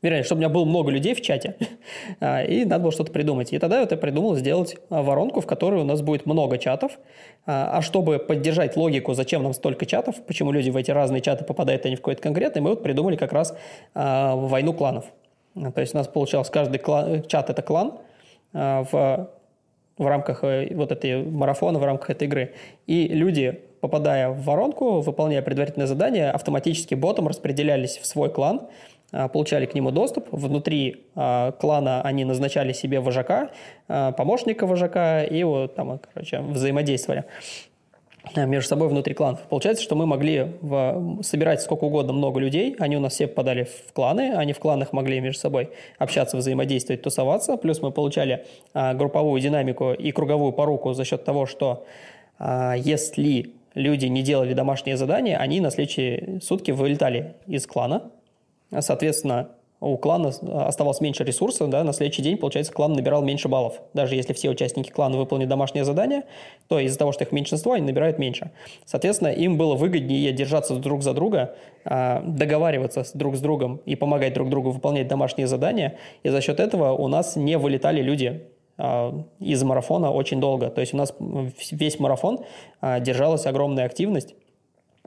вернее, чтобы у меня было много людей в чате, а, и надо было что-то придумать. И тогда вот я придумал сделать а, воронку, в которой у нас будет много чатов, а, а чтобы поддержать логику, зачем нам столько чатов, почему люди в эти разные чаты попадают, а не в какой-то конкретный, мы вот придумали как раз войну кланов. То есть у нас получалось, каждый клан, чат – это клан в, в рамках э, вот этой марафона, в рамках этой игры. И люди, попадая в воронку, выполняя предварительное задание, автоматически ботом распределялись в свой клан – получали к нему доступ. Внутри э, клана они назначали себе вожака, э, помощника вожака и вот там, короче, взаимодействовали между собой внутри кланов. Получается, что мы могли в, собирать сколько угодно много людей, они у нас все попадали в кланы, они в кланах могли между собой общаться, взаимодействовать, тусоваться, плюс мы получали а, групповую динамику и круговую поруку за счет того, что а, если люди не делали домашние задания, они на следующие сутки вылетали из клана, Соответственно, у клана оставалось меньше ресурсов, да, на следующий день, получается, клан набирал меньше баллов. Даже если все участники клана выполнили домашнее задание, то из-за того, что их меньшинство, они набирают меньше. Соответственно, им было выгоднее держаться друг за друга, а, договариваться друг с другом и помогать друг другу выполнять домашние задания, и за счет этого у нас не вылетали люди а, из марафона очень долго. То есть у нас весь марафон а, держалась огромная активность,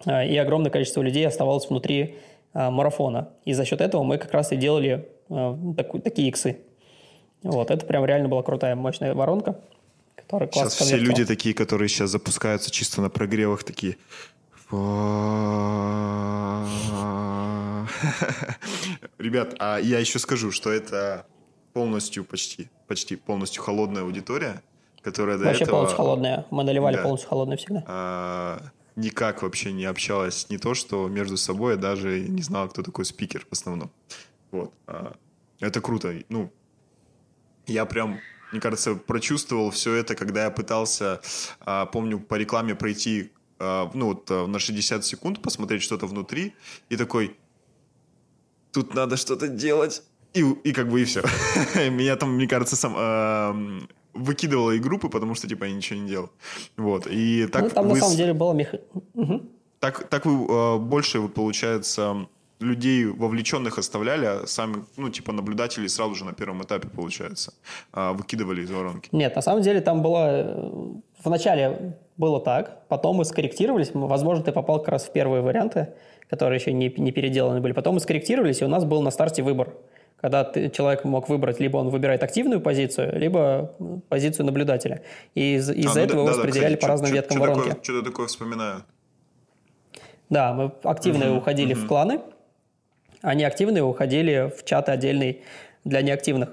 и огромное количество людей оставалось внутри а, марафона. И за счет этого мы как раз и делали а, так, такие иксы. Вот, это прям реально была крутая, мощная воронка, которая Сейчас все люди такие, которые сейчас запускаются чисто на прогревах, такие... Ребят, а я еще скажу, что это полностью, почти, почти полностью холодная аудитория, которая до Вообще этого... полностью холодная. Мы наливали да. полностью холодную всегда. А, никак вообще не общалась, не то что между собой, я даже не знала, кто такой спикер в основном. Вот. А, это круто. Ну, я прям, мне кажется, прочувствовал все это, когда я пытался, а, помню, по рекламе пройти, а, ну, вот на 60 секунд, посмотреть что-то внутри, и такой, тут надо что-то делать, И, и как бы и все. Меня там, мне кажется, сам выкидывала и группы, потому что типа я ничего не делал. Вот. И так ну, там вы... на самом деле было мех... угу. Так, так вы э, больше, получается, людей вовлеченных оставляли, а сами, ну, типа, наблюдатели сразу же на первом этапе, получается, э, выкидывали из воронки? Нет, на самом деле там было... Э, вначале было так, потом мы скорректировались. Возможно, ты попал как раз в первые варианты, которые еще не, не переделаны были. Потом мы скорректировались, и у нас был на старте выбор когда ты, человек мог выбрать, либо он выбирает активную позицию, либо позицию наблюдателя. И из, из-за а, ну, этого да, его распределяли да, по разным веткам что воронки. Такое, что-то такое вспоминаю. Да, мы активные угу, уходили угу. в кланы, а неактивные уходили в чаты отдельный для неактивных.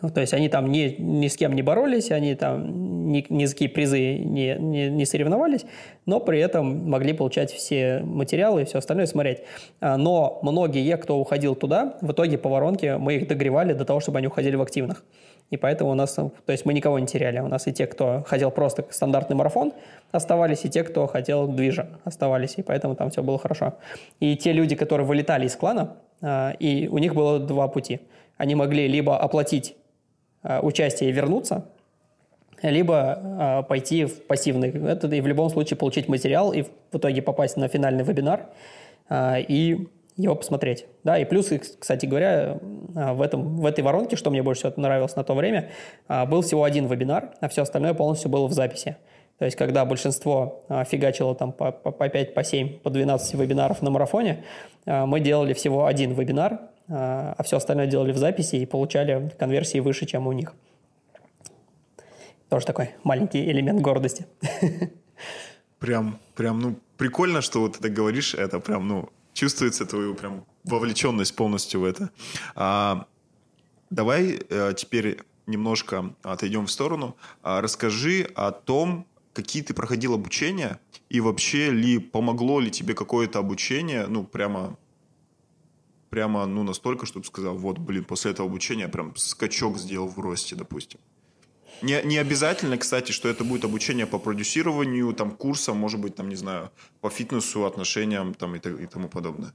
То есть они там ни, ни с кем не боролись, они там ни, ни за какие призы не, не, не соревновались, но при этом могли получать все материалы и все остальное смотреть. А, но многие, кто уходил туда, в итоге по воронке мы их догревали до того, чтобы они уходили в активных. И поэтому у нас, то есть мы никого не теряли. У нас и те, кто хотел просто стандартный марафон, оставались, и те, кто хотел движа, оставались. И поэтому там все было хорошо. И те люди, которые вылетали из клана, а, и у них было два пути. Они могли либо оплатить участие и вернуться, либо пойти в пассивный. Это и в любом случае получить материал и в итоге попасть на финальный вебинар и его посмотреть. Да, и плюс, кстати говоря, в, этом, в этой воронке, что мне больше всего нравилось на то время, был всего один вебинар, а все остальное полностью было в записи. То есть, когда большинство фигачило там по, по, по 5, по 7, по 12 вебинаров на марафоне, мы делали всего один вебинар, а все остальное делали в записи и получали конверсии выше, чем у них. Тоже такой маленький элемент гордости. Прям, прям, ну, прикольно, что вот ты говоришь, это прям, ну, чувствуется твою прям вовлеченность полностью в это. А, давай а, теперь немножко отойдем в сторону. А, расскажи о том, какие ты проходил обучение и вообще ли помогло ли тебе какое-то обучение, ну прямо прямо ну настолько, чтобы сказал, вот, блин, после этого обучения прям скачок сделал в росте, допустим. Не, не обязательно, кстати, что это будет обучение по продюсированию, там, курсам, может быть, там, не знаю, по фитнесу, отношениям там, и, и тому подобное.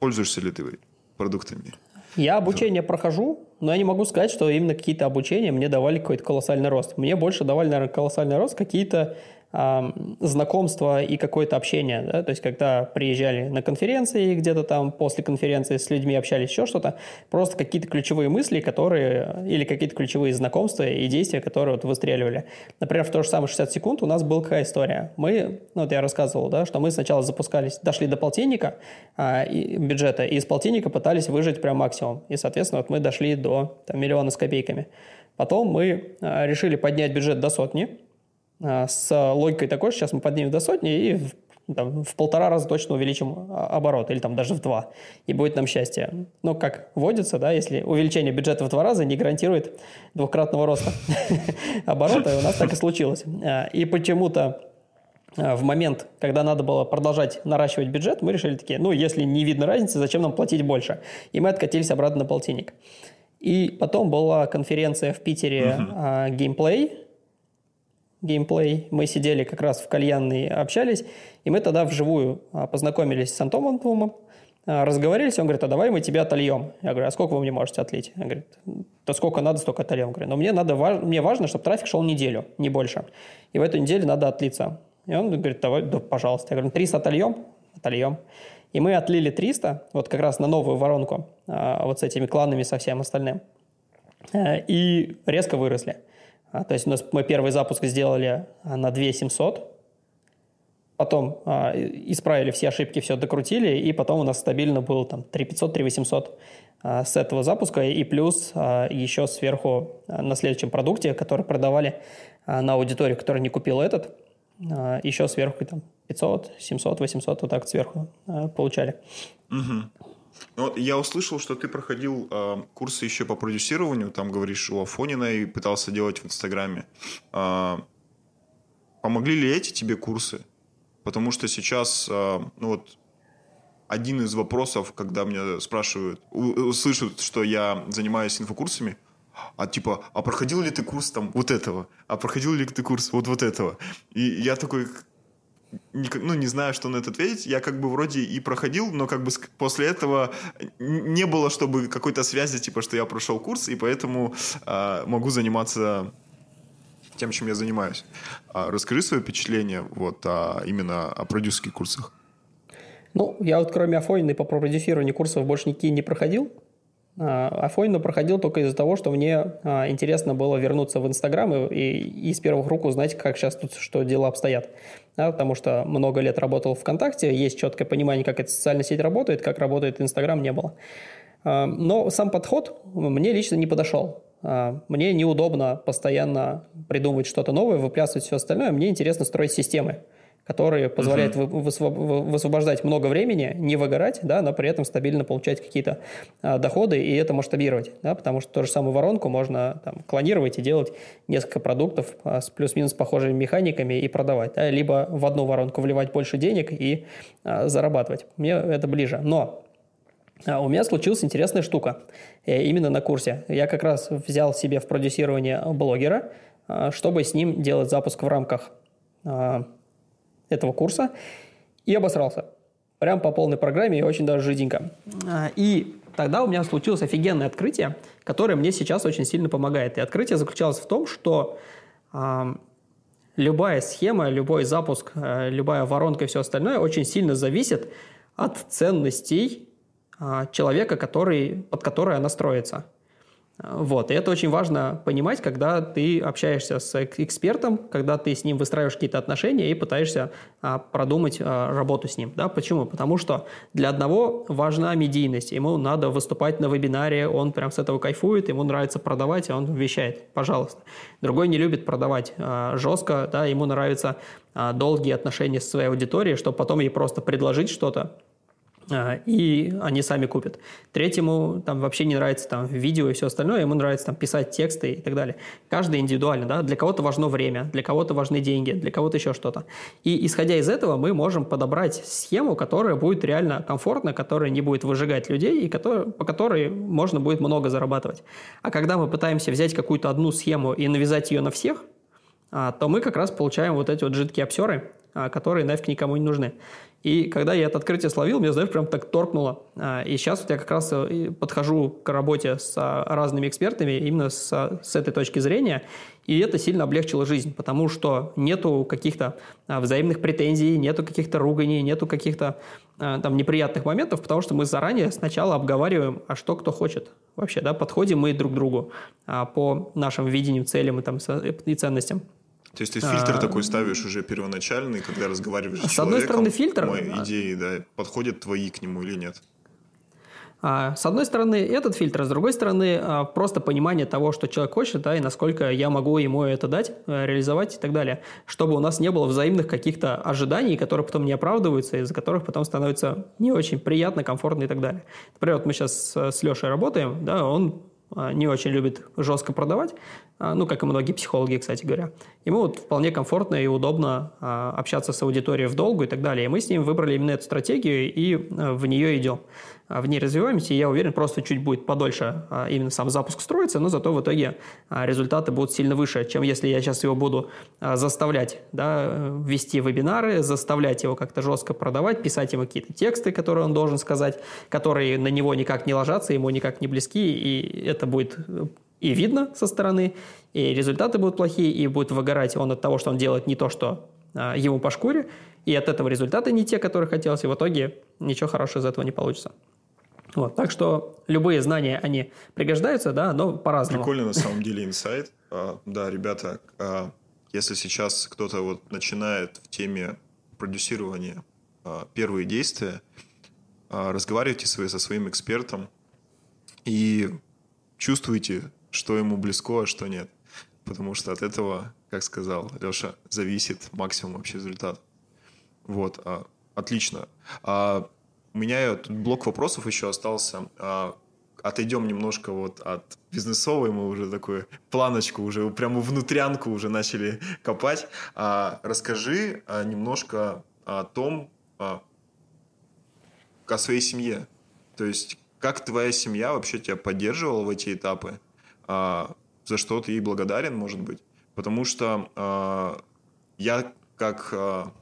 Пользуешься ли ты продуктами? Я обучение прохожу, но я не могу сказать, что именно какие-то обучения мне давали какой-то колоссальный рост. Мне больше давали, наверное, колоссальный рост какие-то знакомство и какое-то общение. Да? То есть, когда приезжали на конференции, где-то там после конференции с людьми общались, еще что-то, просто какие-то ключевые мысли, которые, или какие-то ключевые знакомства и действия, которые вот выстреливали. Например, в то же самое 60 секунд у нас была какая история. Мы, ну вот я рассказывал, да, что мы сначала запускались, дошли до полтинника а, и, бюджета, и из полтинника пытались выжить прям максимум. И, соответственно, вот мы дошли до там, миллиона с копейками. Потом мы а, решили поднять бюджет до сотни, с логикой такой, что сейчас мы поднимем до сотни и там, в полтора раза точно увеличим а, оборот, или там даже в два, и будет нам счастье. Но как водится, да, если увеличение бюджета в два раза не гарантирует двукратного роста оборота, у нас так и случилось. А, и почему-то в момент, когда надо было продолжать наращивать бюджет, мы решили такие, ну, если не видно разницы, зачем нам платить больше? И мы откатились обратно на полтинник. И потом была конференция в Питере uh-huh. Gameplay, геймплей. Мы сидели как раз в кальянной, общались, и мы тогда вживую а, познакомились с Антоном Двумом, а, разговорились, он говорит, а давай мы тебя отольем. Я говорю, а сколько вы мне можете отлить? Он говорит, то сколько надо, столько отольем. Я говорю, но мне, надо, мне важно, чтобы трафик шел неделю, не больше. И в эту неделю надо отлиться. И он говорит, давай, да, пожалуйста. Я говорю, 300 отольем? Отольем. И мы отлили 300, вот как раз на новую воронку, а, вот с этими кланами, со всем остальным. Э, и резко выросли. А, то есть у нас мы первый запуск сделали а, на 2 700, потом а, исправили все ошибки, все докрутили, и потом у нас стабильно было там 3 500, 3 800 а, с этого запуска, и плюс а, еще сверху а, на следующем продукте, который продавали а, на аудиторию, которая не купила этот, а, еще сверху там 500, 700, 800 вот так сверху а, получали. Угу. Ну, я услышал, что ты проходил э, курсы еще по продюсированию, там говоришь у Афонина и пытался делать в Инстаграме. Э, помогли ли эти тебе курсы? Потому что сейчас, э, ну вот, один из вопросов, когда меня спрашивают, услышат, что я занимаюсь инфокурсами, а типа, а проходил ли ты курс там вот этого? А проходил ли ты курс вот вот этого? И я такой, ну, не знаю, что на это ответить. Я как бы вроде и проходил, но как бы после этого не было, чтобы какой-то связи, типа, что я прошел курс, и поэтому э, могу заниматься тем, чем я занимаюсь. А расскажи свое впечатление вот, а, именно о продюсерских курсах. Ну, я вот кроме Афонина по продюсированию курсов больше никакие не проходил. А, Афонину проходил только из-за того, что мне а, интересно было вернуться в Инстаграм и, и, и с первых рук узнать, как сейчас тут что дела обстоят. Да, потому что много лет работал в ВКонтакте, есть четкое понимание, как эта социальная сеть работает, как работает Инстаграм, не было. А, но сам подход мне лично не подошел. Мне неудобно постоянно придумывать что-то новое, выплясывать все остальное. Мне интересно строить системы которые позволяют uh-huh. высвобождать много времени, не выгорать, да, но при этом стабильно получать какие-то а, доходы и это масштабировать, да, потому что ту же самую воронку можно там, клонировать и делать несколько продуктов а, с плюс-минус похожими механиками и продавать, да, либо в одну воронку вливать больше денег и а, зарабатывать. Мне это ближе. Но а у меня случилась интересная штука э, именно на курсе. Я как раз взял себе в продюсирование блогера, чтобы с ним делать запуск в рамках этого курса и обосрался. Прям по полной программе и очень даже жиденько. А, и тогда у меня случилось офигенное открытие, которое мне сейчас очень сильно помогает. И открытие заключалось в том, что э, любая схема, любой запуск, э, любая воронка и все остальное очень сильно зависит от ценностей э, человека, который, под который она строится. Вот. И это очень важно понимать, когда ты общаешься с экспертом, когда ты с ним выстраиваешь какие-то отношения и пытаешься а, продумать а, работу с ним. Да? Почему? Потому что для одного важна медийность. Ему надо выступать на вебинаре, он прям с этого кайфует, ему нравится продавать, а он вещает. Пожалуйста. Другой не любит продавать а, жестко, да, ему нравятся а, долгие отношения с своей аудиторией, чтобы потом ей просто предложить что-то, и они сами купят. Третьему там вообще не нравится там видео и все остальное, ему нравится там писать тексты и так далее. Каждый индивидуально, да, для кого-то важно время, для кого-то важны деньги, для кого-то еще что-то. И исходя из этого мы можем подобрать схему, которая будет реально комфортна, которая не будет выжигать людей и который, по которой можно будет много зарабатывать. А когда мы пытаемся взять какую-то одну схему и навязать ее на всех, а, то мы как раз получаем вот эти вот жидкие обсеры, а, которые нафиг никому не нужны. И когда я это открытие словил, мне, знаешь, прям так торкнуло. А, и сейчас вот я как раз э, подхожу к работе с а, разными экспертами именно с, с этой точки зрения, и это сильно облегчило жизнь, потому что нету каких-то а, взаимных претензий, нету каких-то руганий, нету каких-то там неприятных моментов, потому что мы заранее сначала обговариваем, а что кто хочет вообще, да, подходим мы друг к другу по нашим видениям, целям и, там, и ценностям. То есть ты фильтр а, такой ставишь уже первоначальный, когда разговариваешь с, с одной стороны, фильтр... Мои идеи, да, подходят твои к нему или нет? А, с одной стороны, этот фильтр, с другой стороны, а, просто понимание того, что человек хочет, да, и насколько я могу ему это дать, э, реализовать и так далее, чтобы у нас не было взаимных каких-то ожиданий, которые потом не оправдываются, из-за которых потом становится не очень приятно, комфортно и так далее. Например, вот мы сейчас с Лешей работаем, да, он а, не очень любит жестко продавать, а, ну, как и многие психологи, кстати говоря. Ему вот вполне комфортно и удобно а, общаться с аудиторией в долгу и так далее. И мы с ним выбрали именно эту стратегию и в нее идем. А, в ней развиваемся, и я уверен, просто чуть будет подольше а, именно сам запуск строится, но зато в итоге а, результаты будут сильно выше, чем если я сейчас его буду заставлять да, вести вебинары, заставлять его как-то жестко продавать, писать ему какие-то тексты, которые он должен сказать, которые на него никак не ложатся, ему никак не близки, и это будет и видно со стороны, и результаты будут плохие, и будет выгорать он от того, что он делает не то, что ему по шкуре, и от этого результаты не те, которые хотелось, и в итоге ничего хорошего из этого не получится. Вот, так что любые знания, они пригождаются, да, но по-разному. Прикольно на самом деле инсайт. А, да, ребята, а, если сейчас кто-то вот начинает в теме продюсирования а, первые действия, разговаривайте со своим экспертом и чувствуйте, что ему близко, а что нет. Потому что от этого, как сказал Леша, зависит максимум вообще результат. Вот, отлично. У меня тут блок вопросов еще остался. А, отойдем немножко вот от бизнесовой, мы уже такую планочку, уже прямо внутрянку уже начали копать. А, расскажи а, немножко о том, о своей семье. То есть, как твоя семья вообще тебя поддерживала в эти этапы? За что ты ей благодарен, может быть? Потому что я как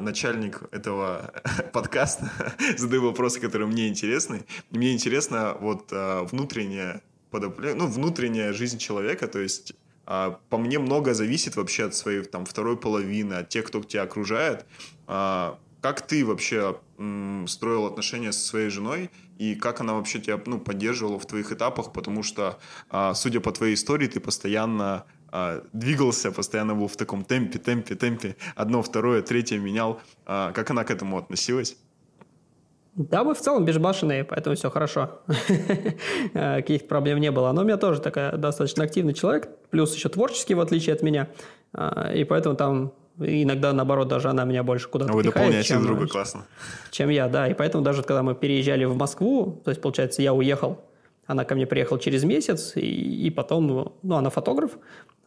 начальник этого подкаста, задаю вопросы, которые мне интересны. Мне интересно вот внутренняя подоплека, ну, внутренняя жизнь человека, то есть по мне много зависит вообще от своей там второй половины, от тех, кто тебя окружает. Как ты вообще строил отношения со своей женой и как она вообще тебя ну, поддерживала в твоих этапах, потому что, а, судя по твоей истории, ты постоянно а, двигался, постоянно был в таком темпе, темпе, темпе, одно, второе, третье менял. А, как она к этому относилась? Да, мы в целом безбашенные, поэтому все хорошо. Каких-то проблем не было. Но у меня тоже такая достаточно активный человек, плюс еще творческий, в отличие от меня. И поэтому там Иногда, наоборот, даже она меня больше куда-то Вы дополняете чем, друг друга, классно. Чем я, да. И поэтому даже когда мы переезжали в Москву, то есть, получается, я уехал, она ко мне приехала через месяц, и, и потом, ну, она фотограф,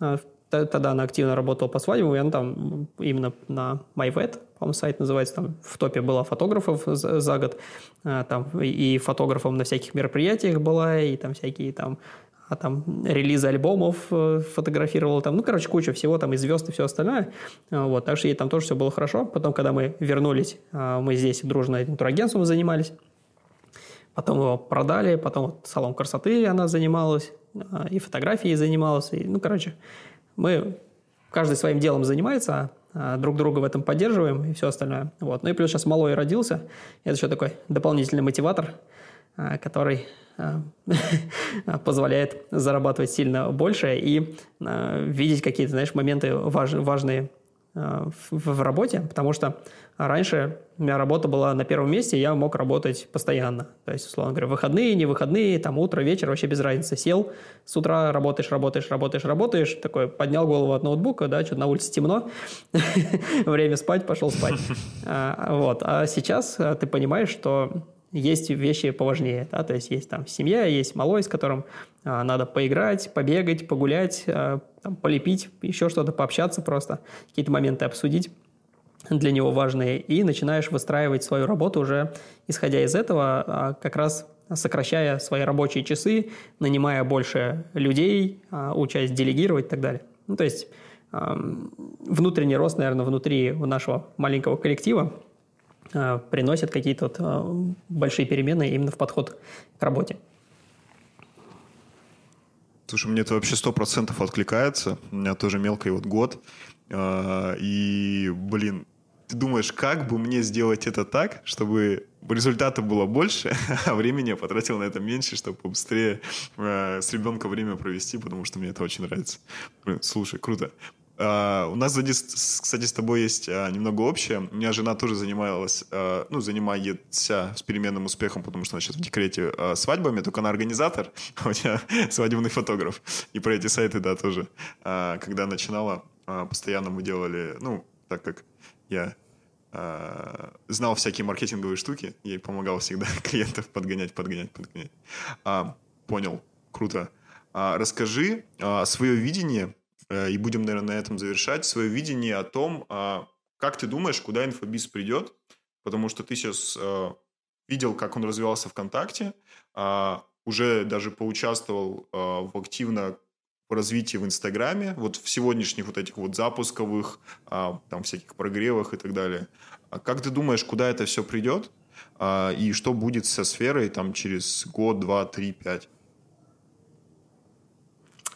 а, тогда она активно работала по свадьбам, и она там именно на MyVet, по-моему, сайт называется, там в топе была фотографов за, за год, а, там и фотографом на всяких мероприятиях была, и там всякие там а там релизы альбомов э, фотографировала, там, ну, короче, куча всего, там, и звезд, и все остальное. А, вот, так что ей там тоже все было хорошо. Потом, когда мы вернулись, мы здесь дружно этим турагентством занимались. Потом его продали, потом вот салон красоты она занималась, а, и фотографией занималась. И, ну, короче, мы каждый своим делом занимается, друг друга в этом поддерживаем и все остальное. Вот. Ну и плюс сейчас малой родился. Это еще такой дополнительный мотиватор, который Э, позволяет зарабатывать сильно больше и э, видеть какие-то, знаешь, моменты важ, важные э, в, в работе, потому что раньше у меня работа была на первом месте, я мог работать постоянно. То есть, условно говоря, выходные, не выходные, там утро, вечер, вообще без разницы. Сел, с утра работаешь, работаешь, работаешь, работаешь, такой поднял голову от ноутбука, да, что-то на улице темно, время спать, пошел спать. Вот. А сейчас ты понимаешь, что есть вещи поважнее, да, то есть есть там семья, есть малой, с которым а, надо поиграть, побегать, погулять, а, там, полепить, еще что-то, пообщаться просто, какие-то моменты обсудить для него важные, и начинаешь выстраивать свою работу уже исходя из этого, а, как раз сокращая свои рабочие часы, нанимая больше людей, а, учась делегировать и так далее. Ну, то есть внутренний рост, наверное, внутри нашего маленького коллектива, Э, приносят какие-то вот э, большие перемены именно в подход к работе. Слушай, мне это вообще сто процентов откликается. У меня тоже мелкий вот год. Э, и, блин, ты думаешь, как бы мне сделать это так, чтобы результата было больше, а времени я потратил на это меньше, чтобы быстрее с ребенком время провести, потому что мне это очень нравится. Слушай, круто. Uh, у нас, кстати, с тобой есть uh, немного общее. У меня жена тоже занималась, uh, ну, занимается с переменным успехом, потому что она сейчас в декрете свадьбами, только она организатор, а у меня свадебный фотограф. И про эти сайты, да, тоже. Когда начинала, постоянно мы делали, ну, так как я знал всякие маркетинговые штуки, ей помогал всегда клиентов подгонять, подгонять, подгонять. Понял, круто. Расскажи свое видение и будем, наверное, на этом завершать, свое видение о том, а, как ты думаешь, куда инфобиз придет, потому что ты сейчас э, видел, как он развивался ВКонтакте, а, уже даже поучаствовал э, в активно в развитии в Инстаграме, вот в сегодняшних вот этих вот запусковых, а, там всяких прогревах и так далее. Как ты думаешь, куда это все придет? И что будет со сферой там через год, два, три, пять?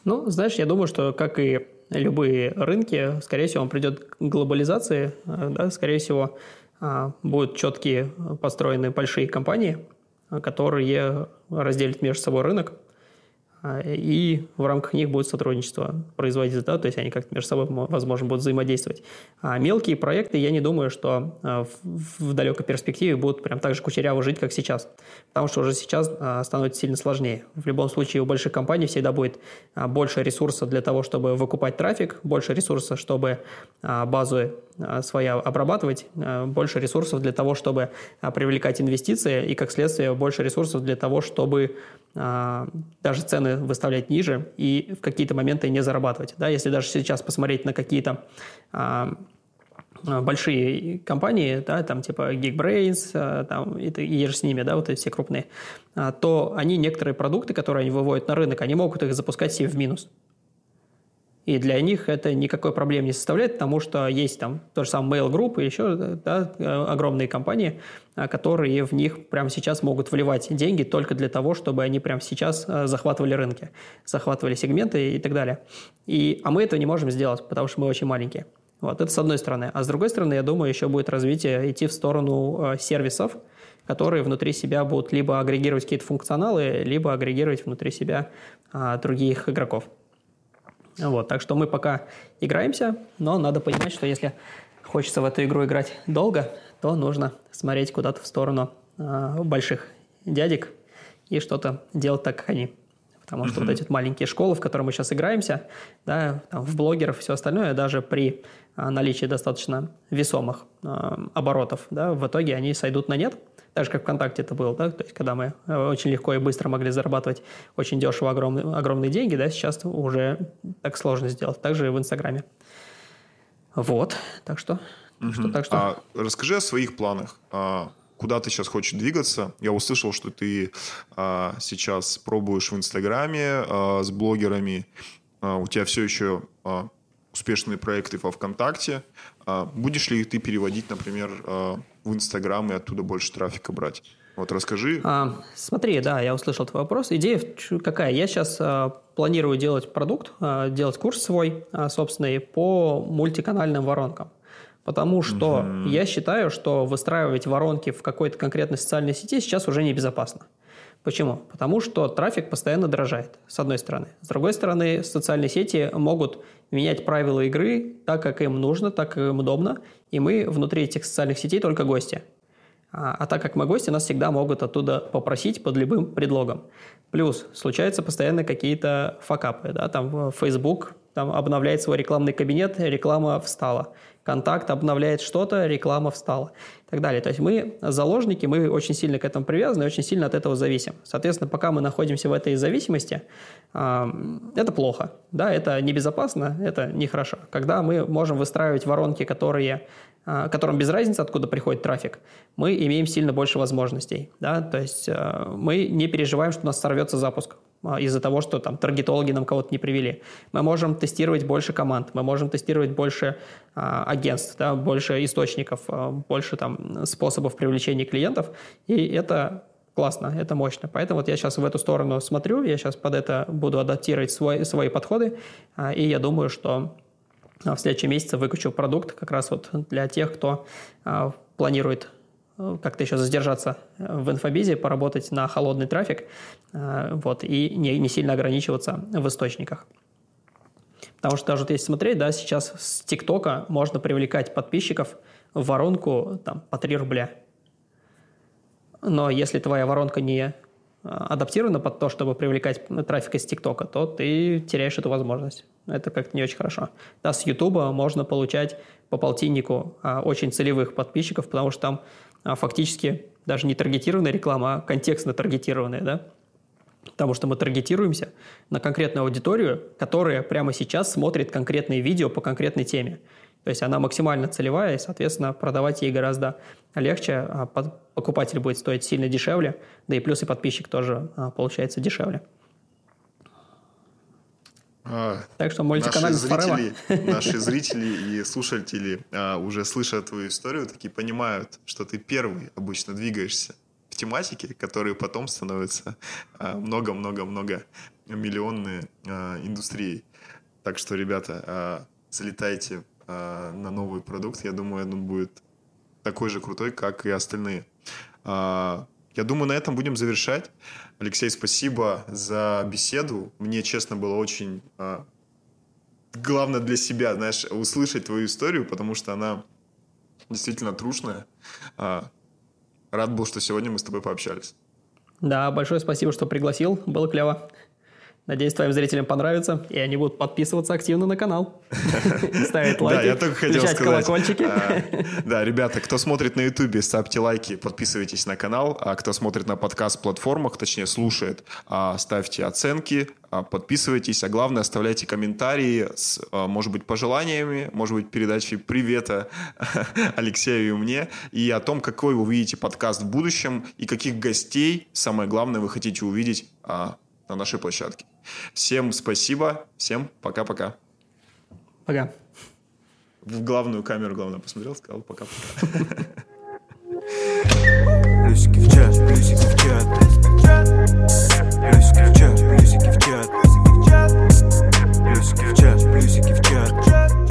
Ну, знаешь, я думаю, что как и любые рынки, скорее всего, он придет к глобализации, э, да, скорее всего, а, будут четкие построены большие компании, которые разделят между собой рынок, и в рамках них будет сотрудничество производителей, да, то есть они как-то между собой, возможно, будут взаимодействовать. А мелкие проекты, я не думаю, что а, в, далекой перспективе будут прям так же кучеряво жить, как сейчас, потому что уже сейчас а, становится сильно сложнее. В любом случае у больших компаний всегда будет больше ресурса для того, чтобы выкупать трафик, больше ресурса, чтобы базу своя обрабатывать, больше ресурсов для того, чтобы привлекать инвестиции, и как следствие больше ресурсов для того, чтобы даже цены выставлять ниже и в какие-то моменты не зарабатывать. Да? Если даже сейчас посмотреть на какие-то а, а большие компании, да, там типа Geekbrains, а, там, и, и же с ними, да, вот эти все крупные, а, то они некоторые продукты, которые они выводят на рынок, они могут их запускать себе в минус. И для них это никакой проблем не составляет, потому что есть там то же самое Mail Group и еще да, огромные компании, которые в них прямо сейчас могут вливать деньги только для того, чтобы они прямо сейчас захватывали рынки, захватывали сегменты и так далее. И, а мы этого не можем сделать, потому что мы очень маленькие. Вот, это с одной стороны. А с другой стороны, я думаю, еще будет развитие идти в сторону э, сервисов, которые внутри себя будут либо агрегировать какие-то функционалы, либо агрегировать внутри себя а, других игроков. Вот, так что мы пока играемся, но надо понимать, что если хочется в эту игру играть долго, то нужно смотреть куда-то в сторону а, больших дядек и что-то делать так, как они. Потому что mm-hmm. вот эти вот маленькие школы, в которые мы сейчас играемся, да, там, в блогеров и все остальное, даже при а, наличии достаточно весомых а, оборотов, да, в итоге они сойдут на нет. Так же, как ВКонтакте это было, да, то есть когда мы э, очень легко и быстро могли зарабатывать очень дешево огромные, огромные деньги, да, сейчас уже так сложно сделать. Также и в Инстаграме. Вот, так что... Угу. что, так что... А, расскажи о своих планах. А, куда ты сейчас хочешь двигаться? Я услышал, что ты а, сейчас пробуешь в Инстаграме а, с блогерами. А, у тебя все еще а, успешные проекты во ВКонтакте. А, будешь ли ты переводить, например, а, в Инстаграм и оттуда больше трафика брать? Вот расскажи. А, смотри, да, я услышал твой вопрос. Идея какая? Я сейчас а, планирую делать продукт, а, делать курс свой а, собственный по мультиканальным воронкам. Потому что угу. я считаю, что выстраивать воронки в какой-то конкретной социальной сети сейчас уже небезопасно. Почему? Потому что трафик постоянно дорожает, с одной стороны. С другой стороны, социальные сети могут менять правила игры так, как им нужно, так, как им удобно, и мы внутри этих социальных сетей только гости. А, а так как мы гости, нас всегда могут оттуда попросить под любым предлогом. Плюс случаются постоянно какие-то факапы. Да? Там Facebook там обновляет свой рекламный кабинет, реклама встала. Контакт обновляет что-то, реклама встала и так далее. То есть мы заложники, мы очень сильно к этому привязаны, очень сильно от этого зависим. Соответственно, пока мы находимся в этой зависимости, это плохо, да, это небезопасно, это нехорошо. Когда мы можем выстраивать воронки, которые а, которым без разницы, откуда приходит трафик, мы имеем сильно больше возможностей. Да? То есть а, мы не переживаем, что у нас сорвется запуск из-за того, что там таргетологи нам кого-то не привели. Мы можем тестировать больше команд, мы можем тестировать больше а, агентств, да, больше источников, а, больше там способов привлечения клиентов, и это классно, это мощно. Поэтому вот я сейчас в эту сторону смотрю, я сейчас под это буду адаптировать свой, свои подходы, а, и я думаю, что а, в следующем месяце выкачу продукт как раз вот для тех, кто а, планирует как-то еще задержаться в инфобизе, поработать на холодный трафик а, вот, и не, не сильно ограничиваться в источниках. Потому что даже вот если смотреть, да, сейчас с ТикТока можно привлекать подписчиков в воронку там, по 3 рубля. Но если твоя воронка не адаптирована под то, чтобы привлекать трафик из ТикТока, то ты теряешь эту возможность. Это как-то не очень хорошо. Да, с Ютуба можно получать по полтиннику а, очень целевых подписчиков, потому что там а, фактически даже не таргетированная реклама, а контекстно таргетированная, да? Потому что мы таргетируемся на конкретную аудиторию, которая прямо сейчас смотрит конкретные видео по конкретной теме. То есть она максимально целевая, и, соответственно, продавать ей гораздо легче, а покупатель будет стоить сильно дешевле, да и плюс и подписчик тоже а, получается дешевле. А, так что наши зрители, наши зрители и слушатели а, уже слышат твою историю, такие понимают, что ты первый обычно двигаешься в тематике, которые потом становятся а, много-много-много миллионные а, индустрией. Так что, ребята, а, залетайте а, на новый продукт. Я думаю, он будет такой же крутой, как и остальные. А, я думаю, на этом будем завершать. Алексей, спасибо за беседу. Мне, честно, было очень а, главное для себя, знаешь, услышать твою историю, потому что она действительно трушная. А, рад был, что сегодня мы с тобой пообщались. Да, большое спасибо, что пригласил. Было клево. Надеюсь, твоим зрителям понравится, и они будут подписываться активно на канал. Ставить лайки, да, я только хотел сказать. колокольчики. А, да, ребята, кто смотрит на ютубе, ставьте лайки, подписывайтесь на канал. А кто смотрит на подкаст-платформах, точнее слушает, а, ставьте оценки, а, подписывайтесь, а главное оставляйте комментарии с, может быть, пожеланиями, может быть, передачей привета Алексею и мне, и о том, какой вы увидите подкаст в будущем, и каких гостей, самое главное, вы хотите увидеть на нашей площадке. Всем спасибо, всем пока-пока. Пока. В главную камеру, главное, посмотрел, сказал пока-пока. Плюсики в чат, плюсики в чат. Плюсики в чат, плюсики в чат. Плюсики в чат, плюсики в чат.